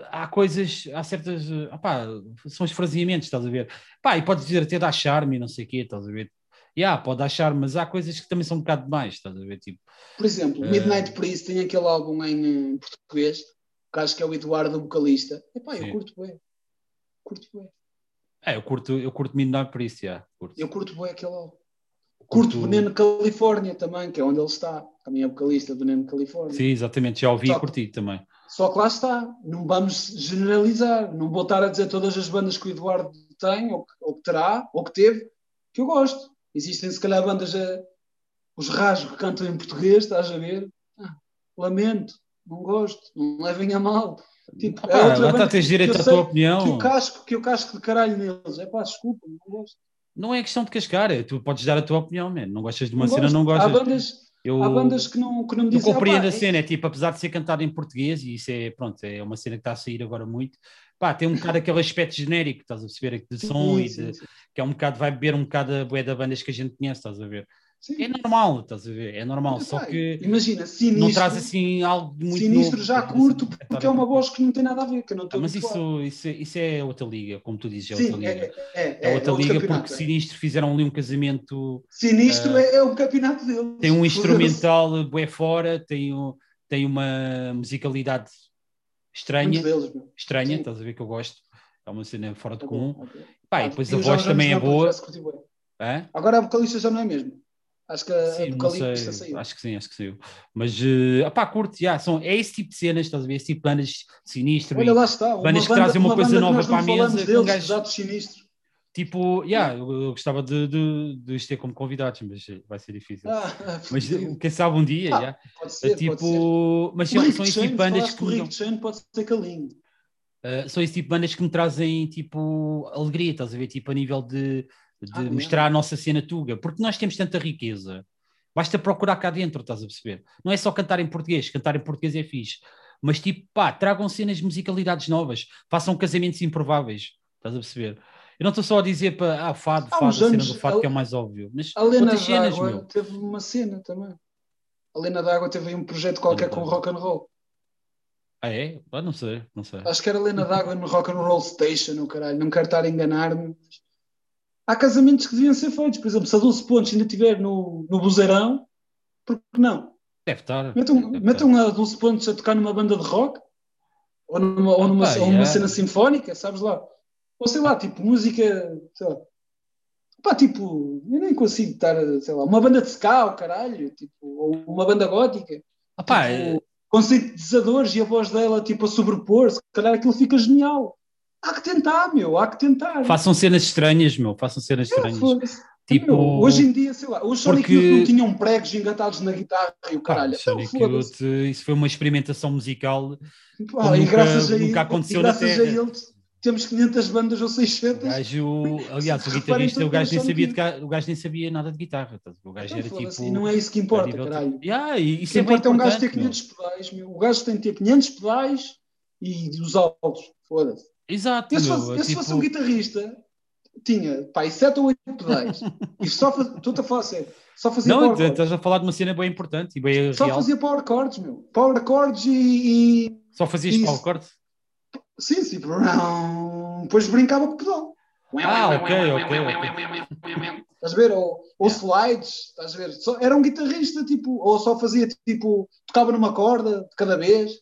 há coisas, há certas, opá, são esfraseamentos, estás a ver? Pá, e podes dizer até dá charme e não sei o quê, estás a ver? Yeah, pode dar charme, mas há coisas que também são um bocado demais, estás a ver? Tipo, Por exemplo, Eh, Midnight Priest tem aquele álbum em, eh, português, que acho que é o Eduardo, o vocalista. Epá, eu Sim. curto bem. Curto bem. é, eu curto, eu curto Midnight Priest, yeah, curto. Eu curto bem aquele álbum. Curto Curto- Veneno Califórnia também, que é onde ele está. Também é vocalista do Veneno Califórnia. Sim, exatamente, já ouvi Só e curti também. Só que lá está. Não vamos generalizar. Não vou estar a dizer todas as bandas que o Eduardo tem, ou que, ou que terá, ou que teve, que eu gosto. Existem se calhar bandas, eh, os rasgos que cantam em português, estás a ver? Ah, lamento, não gosto, não levem a mal. Tipo, Opá, é outra banda tens direito eu à tua opinião. Que eu casco, que eu casco de caralho neles. É pá, desculpa, não gosto. Não é questão de cascar, é, tu podes dar a tua opinião, man. não gostas de uma Não cena, gosto. não gostas. Há bandas, eu, há bandas que não, que não me eu dizem. compreendo "Ah, a pá, cena, é tipo, apesar de ser cantado em português, e isso é, pronto, é uma cena que está a sair agora muito, pá, tem um bocado aquele aspecto genérico, estás a perceber, de sim, som e sim, de, sim. que é um bocado, vai beber um bocado a bué da bandas que a gente conhece, estás a ver. Sim. É normal, estás a ver, é normal, só Pá, que Imagina, sinistro. não traz assim algo de muito Sinistro novo, já curto porque é uma voz que não tem nada a ver, que não Ah, estou mas isso, isso, isso é outra liga, como tu dizes, é outra é, liga. é, é, É outra outro liga porque é. Sinistro fizeram ali um casamento Sinistro Ah, é, é o campeonato deles. tem um instrumental bué fora, tem, um- tem uma musicalidade estranha, deles, estranha, Sim. estás a ver que eu gosto, é uma cena fora de Tá comum. bom, ok. Pá, e Ah, depois a voz também é boa. Hã? Agora a vocalista já não é mesmo. Acho que a Sim, não vocalista saiu. acho que sim, acho que saiu. Mas, uh, pá, curto, já, são, é esse tipo de cenas, estás a ver, esse tipo de bandas sinistro, Olha lá está. bandas que trazem uma coisa banda que nova para a mesa, que um Deles, gajo- Pesados Sinistros. Tipo, já, eu, gostava de, de, de os ter como convidados, mas vai ser difícil. Ah, mas quem sabe um dia, Ah, já. pode É ser, pode tipo, mas O são, Rick são esse tipo bandas que Rick Shane pode ser calinho. Uh, são esse tipo de bandas que me trazem tipo alegria, estás a ver? Tipo a nível de, de Ah, yeah. mostrar a nossa cena tuga, porque nós temos tanta riqueza, basta procurar cá dentro, estás a perceber? Não é só cantar em português, cantar em português é fixe, mas tipo, pá, tragam cenas de musicalidades novas, façam casamentos improváveis, estás a perceber? Eu não estou só a dizer para, ah, fado, fado, a cena do fado a- que é o mais óbvio, mas A Lena d'Água teve uma cena também. A Lena d'Água teve aí um projeto qualquer com rock and roll. Ah, é? Ah, não sei, não sei. Acho que era Lena d'Água no Rock and Roll Station, o caralho. Não quero estar a enganar-me. Há casamentos que deviam ser feitos. Por exemplo, se a Dulce Pontes ainda estiver no, no Buzeirão, por que não? Deve estar. Metam, deve estar. a Dulce Pontes a tocar numa banda de rock ou numa, ou numa, Ah, pá, ou numa yeah. cena sinfónica, sabes lá? Ou sei lá, tipo, música. Sei lá. Pá, tipo, eu nem consigo estar, sei lá, uma banda de ska, o caralho, tipo, ou uma banda gótica. Ah, pá, tipo, sintetizadores e a voz dela tipo a sobrepor, se calhar aquilo fica genial. Há que tentar, meu, há que tentar. façam cenas estranhas, meu, façam cenas É, estranhas. Tipo, Meu, hoje em dia, sei lá, os Sonic porque- Youth não tinham pregos engatados na guitarra e o caralho. Então, Sonic foda-se. Youth, isso foi uma experimentação musical. E nunca- graças a, nunca ele, aconteceu e na graças a Terra. ele temos 500 bandas ou O 600. gajo, aliás, o guitarrista, o gajo nem sabia, de o gajo nem sabia nada de guitarra. O gajo Então, era tipo. e não é isso que importa, nível de- caralho. Yeah, e O isso que é importa é um gajo ter importante, meu. 500 pedais, meu. O gajo tem que ter 500 pedais e os altos, foda-se. Exato, Eu se fosse, eu se tipo, fosse um guitarrista, tinha, pá, 7 ou 8 pedais. e só fazia, estou-te a falar sério, só fazia Não, estás a falar de uma cena bem importante e bem Só real. fazia power chords, meu. Power chords e... e- Só fazias Isso. power chords? Sim, sim, depois brincava com o pedal. Ah, ok, ok. Estás a ver? Ou, ou Yeah. slides, estás a ver? Só, era um guitarrista, tipo, ou só fazia, tipo, tocava numa corda de cada vez.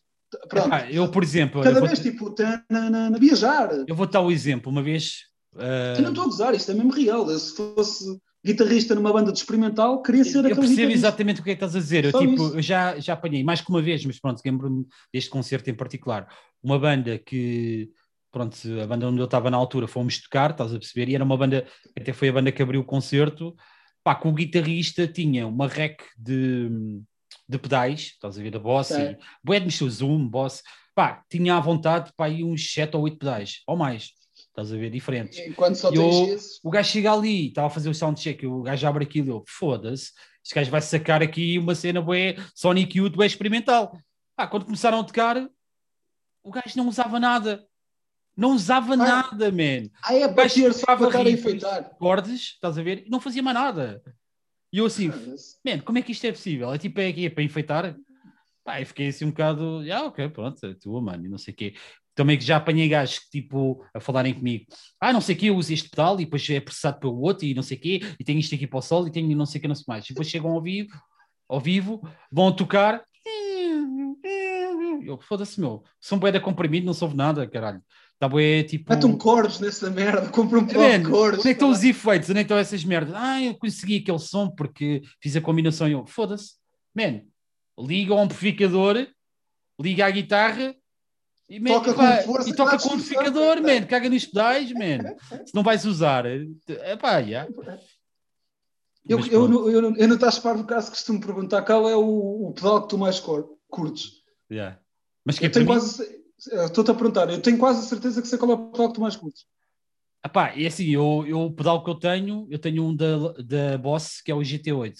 Pronto. Epá, eu, por exemplo, cada vou, vez, tipo, tananana, viajar. eu vou dar o exemplo. Uma vez. ah, Eu não estou a gozar, isto é mesmo real. Se fosse guitarrista numa banda de experimental, queria ser Eu aquele percebo guitarrista. exatamente o que é que estás a dizer. Eu, Só tipo, isso. eu já, já apanhei mais que uma vez, mas pronto, lembro-me deste concerto em particular. Uma banda que pronto, a banda onde eu estava na altura fomos tocar, estás a perceber? E era uma banda, até foi a banda que abriu o concerto, pá, que o guitarrista tinha uma rec de, de pedais, estás a ver, a Boss, Sei. e bué de mexer o Zoom, Boss, pá, tinha à vontade, pá, aí uns 7 ou 8 pedais, ou mais, estás a ver, diferentes. Enquanto só E tens eu- esses. O gajo chega ali, estava a fazer o soundcheck, o gajo abre aquilo, eu, foda-se, este gajo vai sacar aqui uma cena bué Sonic Youth, bué experimental. Ah, quando começaram a tocar, o gajo não usava nada. Não usava nada, man. Ah, é O para estar a enfeitar. Cordes, estás a ver? E não fazia mais nada. E eu assim, man, como é que isto é possível? É tipo, é é para enfeitar? Pá, eu fiquei assim um bocado, ah, ok, pronto, é tua, mano, e não sei o quê. Também que já apanhei gajos que, tipo, a falarem comigo, ah, não sei o quê, eu uso este pedal e depois é processado pelo outro e não sei o quê, e tenho isto aqui para o solo e tenho não sei o que, não sei mais. E depois chegam ao vivo, ao vivo, vão tocar, eu, foda-se, meu, são bué da comprimido, não soube nada, caralho. Está bué, tipo... Mete um cordes nessa merda, [LAUGHS] compra um pedal de Man, cordes. onde é que estão os efeitos? Onde é que estão essas merdas? Ah, eu consegui aquele som porque fiz a combinação e eu, foda-se. Man, liga ao amplificador, liga à guitarra e, man, Toca pá, com força e toca com o amplificador. Caga nos pedais, man. Se não vais usar, é pá, já. Eu, Mas eu, eu, não- eu não estás par do caso que costumo perguntar qual é o, o pedal que tu mais cor- curtes. já. Mas que é Eu para tenho mim, quase. eu Estou-te a perguntar, eu tenho quase a certeza que sei qual é o pedal que tu mais curtes. ah pá, é assim, eu, eu, o pedal que eu tenho, eu tenho um da, da Boss que é o GT8.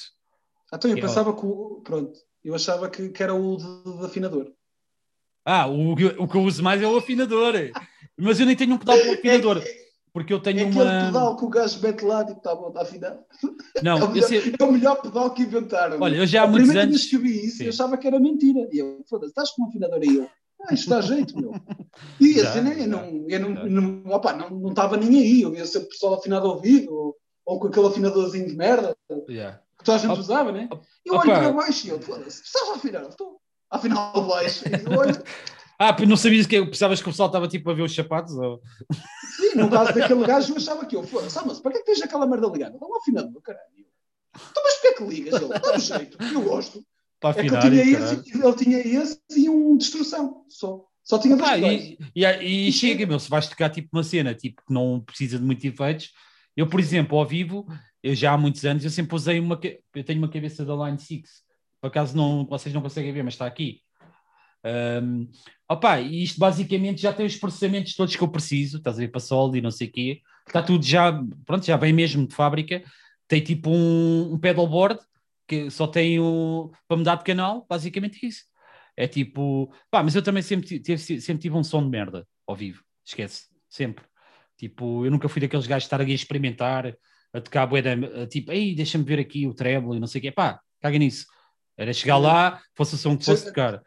Ah, Então eu Que é o- pensava que o. Pronto, eu achava que, que era o de afinador. Ah, o, que eu- o que eu uso mais é o afinador. Mas eu nem tenho um pedal para o afinador, porque eu É tenho aquele uma. pedal que o gajo mete lá e está bom, está afinado. [LAUGHS] É Não, o, eu melhor, sei- é o melhor pedal que inventaram. Olha, eu já há muitos anos. vez que eu vi isso, Sim. eu achava que era mentira. E eu, foda-se, estás com um afinador aí? Eu, ah, isto dá jeito, meu. E Já, assim, né, eu já, não eu não, não, opá, não, não estava nem aí. Eu via sempre o pessoal afinado ao ouvido, ou, ou com aquele afinadorzinho de merda Yeah. que toda a gente usava, né? op- Eu olho opa. para baixo e eu, foda-se, estás a afinar? Estou a afinar ao baixo. Olho, Ah, não sabias que pensavas que o pessoal estava tipo a ver os sapatos? Ou... sim, no caso daquele gajo, eu achava que eu, foda-se, ah, mas para que é que tens aquela merda ligada? Dá um afinador, caralho. Então, mas porquê é que ligas? Ele, dá um jeito, eu gosto. Para É que ele tinha, caralho. esse, ele tinha esse e um destrução, só. Só tinha dois pedais. e, e, e E chega, meu, se vais tocar tipo uma cena tipo, que não precisa de muitos efeitos. Eu, por exemplo, ao vivo, eu já há muitos anos, eu sempre usei uma. Eu tenho uma cabeça da Line 6, por acaso não, vocês não conseguem ver, mas está aqui. Um, opa, e isto basicamente já tem os processamentos todos que eu preciso, estás a ver para solo e não sei o quê. Está tudo já, pronto, já vem mesmo de fábrica. Tem tipo um, um pedalboard que só tem o, para mudar de canal, basicamente isso. É tipo, pá, mas eu também sempre, ti- tive, sempre tive um som de merda ao vivo, esquece, sempre. Tipo, eu nunca fui daqueles gajos de estar a experimentar, a tocar a bué da- a tipo, ei, deixa-me ver aqui o treble e não sei o quê, pá, caga nisso. Era chegar lá, fosse o som que fosse tocar.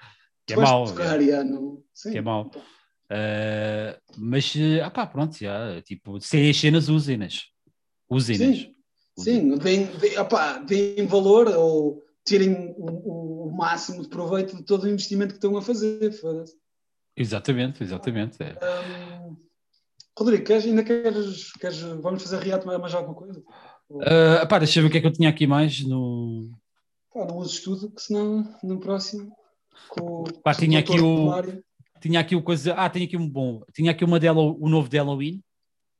Que é de mau, sim. que é mau. Uh, mas, ah pá, pronto, já, tipo, sem as cenas, usem-nas. Usem-nas. Sim. Sim, deem, opá, deem valor ou tirem o, o máximo de proveito de todo o investimento que estão a fazer. Exatamente, exatamente. é. Hum, Rodrigo, queres, ainda queres, queres. Vamos fazer reato mais, alguma coisa? Ah, pá, deixa eu ver o que é que eu tinha aqui mais no. Pá, não uses tudo, que senão no próximo. Com, Pá, tinha aqui o- Mário. Tinha aqui o coisa. Ah, tinha aqui um bom. Tinha aqui uma de Hallow- o novo de Halloween.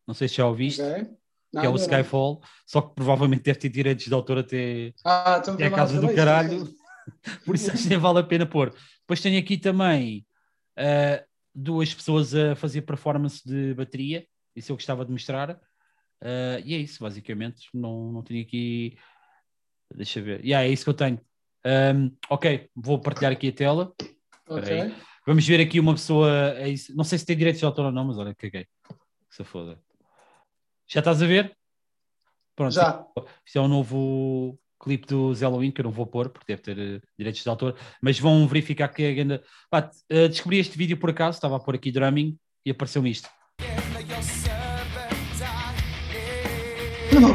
Não sei se já ouviste. Ok. Não, que é o ainda não. Skyfall. Só que provavelmente deve ter direitos de autor até, Ah, então até a casa do caralho. [LAUGHS] Por isso acho que nem vale a pena pôr. Depois tenho aqui também ah, duas pessoas a fazer performance de bateria. Isso eu gostava de mostrar. Ah, e é isso, basicamente. Não, não tenho aqui. Deixa eu ver. Yeah, é isso que eu tenho. Ahm, ok, vou partilhar aqui a tela. Ok. Espera aí. Vamos ver aqui uma pessoa. é. Não sei se tem direitos de autor ou não, mas olha, caguei. Que se foda. Já estás a ver? Pronto, Já. isto é um novo clipe do Zé Halloween que eu não vou pôr porque deve ter eh, direitos de autor, mas vão verificar que é ainda. Pá, eh, descobri este vídeo por acaso, estava a pôr aqui drumming e apareceu-me isto. É uma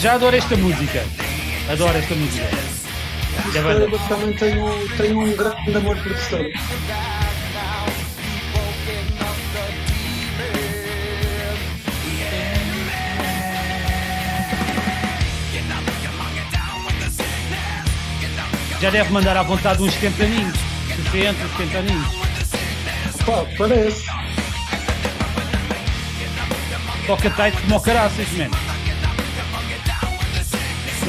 já adoro esta música. Adoro esta música. Eu também tenho, tenho um grande amor por isso. Já deve mandar à vontade uns 70 aninhos. 60, 70 aninhos. Pá, parece. Toca tight como o caraças, mesmo.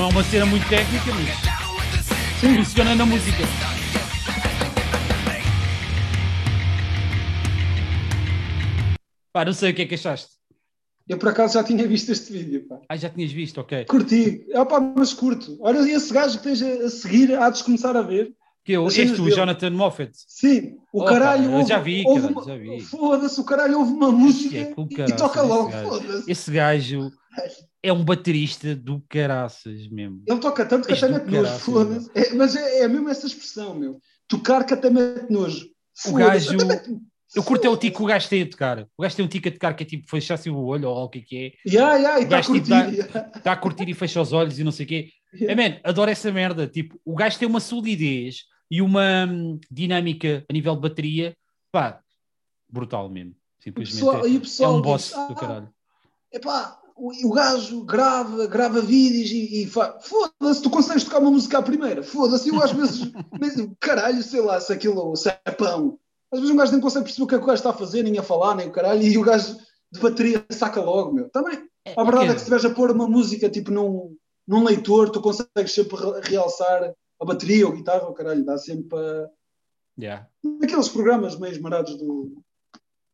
Não é uma cena muito técnica, mas funciona na música. Pá, não sei o que é que achaste. Eu por acaso já tinha visto este vídeo, pá. Ah, já tinhas visto, ok. Curti. É pá, mas curto. Olha esse gajo que tens a seguir, há de começar a ver. Que eu, cenas este, o dele. Jonathan Moffat. Sim, o Oh, caralho. pá, houve- já vi, houve caralho, uma- já vi. Foda-se, o caralho houve uma música é e- e caraças, toca esse logo, gajo. foda-se. Esse gajo é um baterista do caraças mesmo. Ele toca tanto que Isto até mete nojo, foda-se. É, mas é, é mesmo essa expressão, meu. Tocar que até mete nojo. O gajo- Eu curto é o tico que o gajo tem a tocar. O gajo tem um tico a tocar que é tipo fechar-se o olho ou o que é que é. E O está a gajo, tipo, curtir. ya. Está a curtir e fecha os olhos e não sei o quê. É, man, adoro essa merda. Tipo, o gajo tem uma solidez e uma hum, dinâmica a nível de bateria, pá, brutal mesmo. Simplesmente pessoal- é, e o é pessoal um diz, boss "Ah, do caralho. Epá, o, o gajo grava, grava vídeos e, e faz. Foda-se, tu consegues tocar uma música à primeira. Foda-se, eu às vezes. [LAUGHS] mas, caralho, sei lá, se aquilo se é pão. Às vezes um gajo nem consegue perceber o que é que o gajo está a fazer, nem a falar, nem o caralho, e o gajo de bateria saca logo, meu. Também. A verdade é que se estiveres a pôr uma música tipo num, num leitor, tu consegues sempre re- realçar a bateria ou a guitarra, o caralho, dá sempre para. Yeah. Naqueles programas meio esmarados do,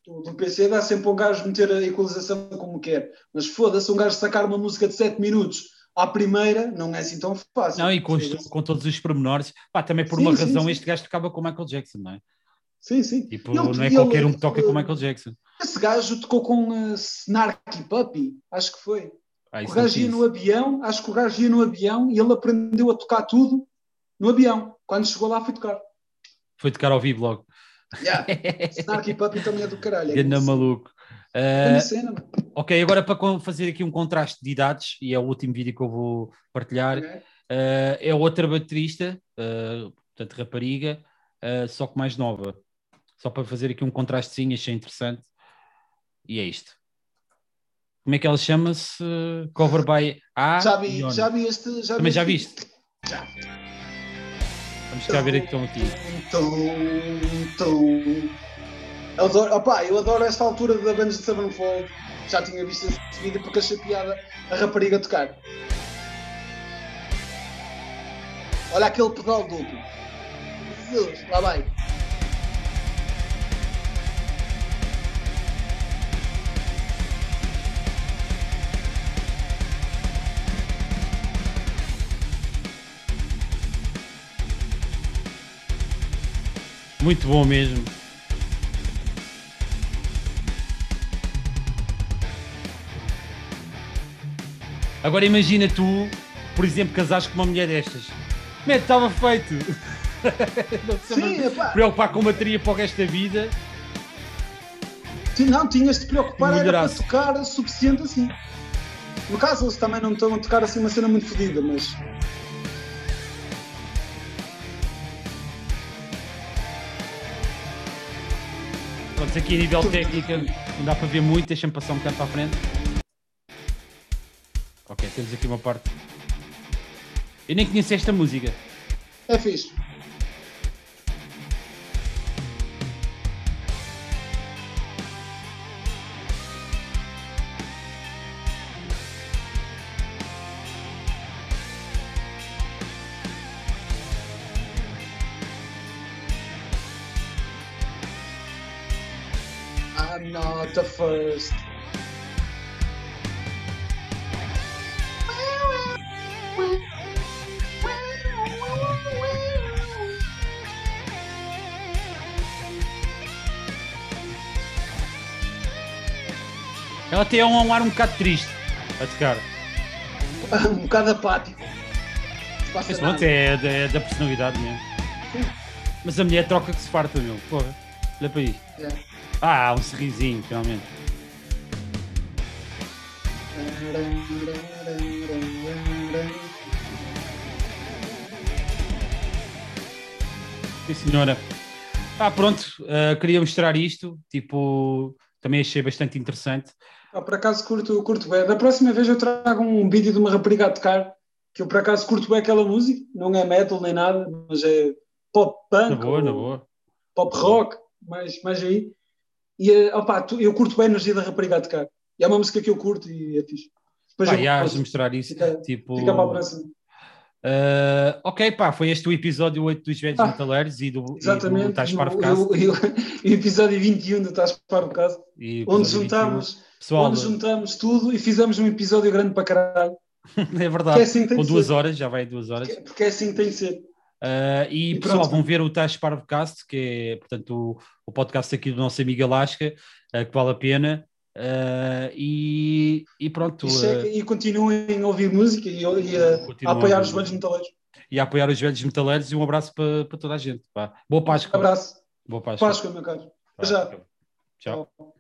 do, do PC, dá sempre um gajo meter a equalização como quer. Mas foda-se, um gajo sacar uma música de 7 minutos à primeira, não é assim tão fácil. Não, e com, os- com todos os pormenores, pá, também por Sim, uma sim, razão sim. este gajo tocava com o Michael Jackson, não é? Sim, sim. Tipo, Ele- não é ele- qualquer um que toca com o ele- Michael Jackson. Esse gajo tocou com uh, Snarky Puppy, acho que foi. Ah, O gajo ia no avião, acho que o gajo ia no avião e ele aprendeu a tocar tudo no avião. Quando chegou lá, foi tocar. Foi tocar ao vivo logo. Yeah. [LAUGHS] Snarky Puppy também é do caralho. É Ganda maluco. Ah, cena, ok, agora para fazer aqui um contraste de idades, e é o último vídeo que eu vou partilhar, Ok? ah, é outra baterista, ah, portanto rapariga, ah, só que mais nova. Só para fazer aqui um contrastezinho, achei interessante. E é isto. Como é que ela chama-se? Cover by A. Já vi, já vi este. Já Também vi já viste? Já. Vamos cá ver então aqui. Tum, tum. Eu adoro, opá, eu adoro esta altura da Avenged Sevenfold. Já tinha visto esse vídeo porque achei piada a rapariga tocar. Olha aquele pedal duplo. Jesus, lá vai. Muito bom mesmo. Agora imagina tu, por exemplo, casares com uma mulher destas. Mete, estava feito. [LAUGHS] Não Sim, epá. preocupar com bateria para o resto da vida. Ti- Não, tinhas de te preocupar era para tocar o suficiente assim. No caso, eles também não estão a tocar assim uma cena muito fodida, mas. Pronto, aqui a nível técnico não dá para ver muito, deixa-me passar um bocado para a frente. Ok, temos aqui uma parte. Eu nem conheço esta música. É fixe. First. Ela tem um ar um bocado triste a tocar. [LAUGHS] um bocado apático. Pronto, nada. é da, é da personalidade mesmo. Mas a mulher troca que se farta, meu. Porra, olha para. É. Ah, um sorrisinho, finalmente. Sim, senhora. Ah, pronto, ah, queria mostrar isto. Tipo, também achei bastante interessante. Ah, por acaso curto, curto bem. Da próxima vez eu trago um vídeo de uma rapariga a tocar que eu por acaso curto bem aquela música, não é metal nem nada, mas é pop Na punk, boa, na boa. pop rock, mais, mais aí. E eh, opá, tu- eu curto bem a energia da rapariga a tocar. E é uma música que eu curto e é fixe. Depois Pá, eu- de mostrar isso. fica- tipo, fica para a próxima. ah, ok, pá, foi este o episódio 8 dos Velhos Ah, Metaleiros e do, e do Exatamente. Tás E o- Parvo e Cast. o- e o- episódio 21 do Estás para o caso, onde episódio 21. juntamos, Pessoal, onde juntamos tudo e fizemos um episódio grande para caralho. é [LAUGHS] Que é verdade. assim Com de duas ser. horas, já vai duas horas. Porque, porque é assim que tem de ser. Uh, e, E pessoal, vão ver o Tás Parvocast, que é, portanto, o, o podcast aqui do nosso amigo Alasca, uh, que vale a pena. Uh, e, e pronto, cheguem- e continuem a ouvir música e, e a, a apoiar os velhos metaleiros. e a apoiar os velhos metaleiros e um abraço para, para toda a gente. Pá. Boa Páscoa. Abraço. Boa Páscoa. Páscoa, meu caro. Pá, já. Tchau. Tchau.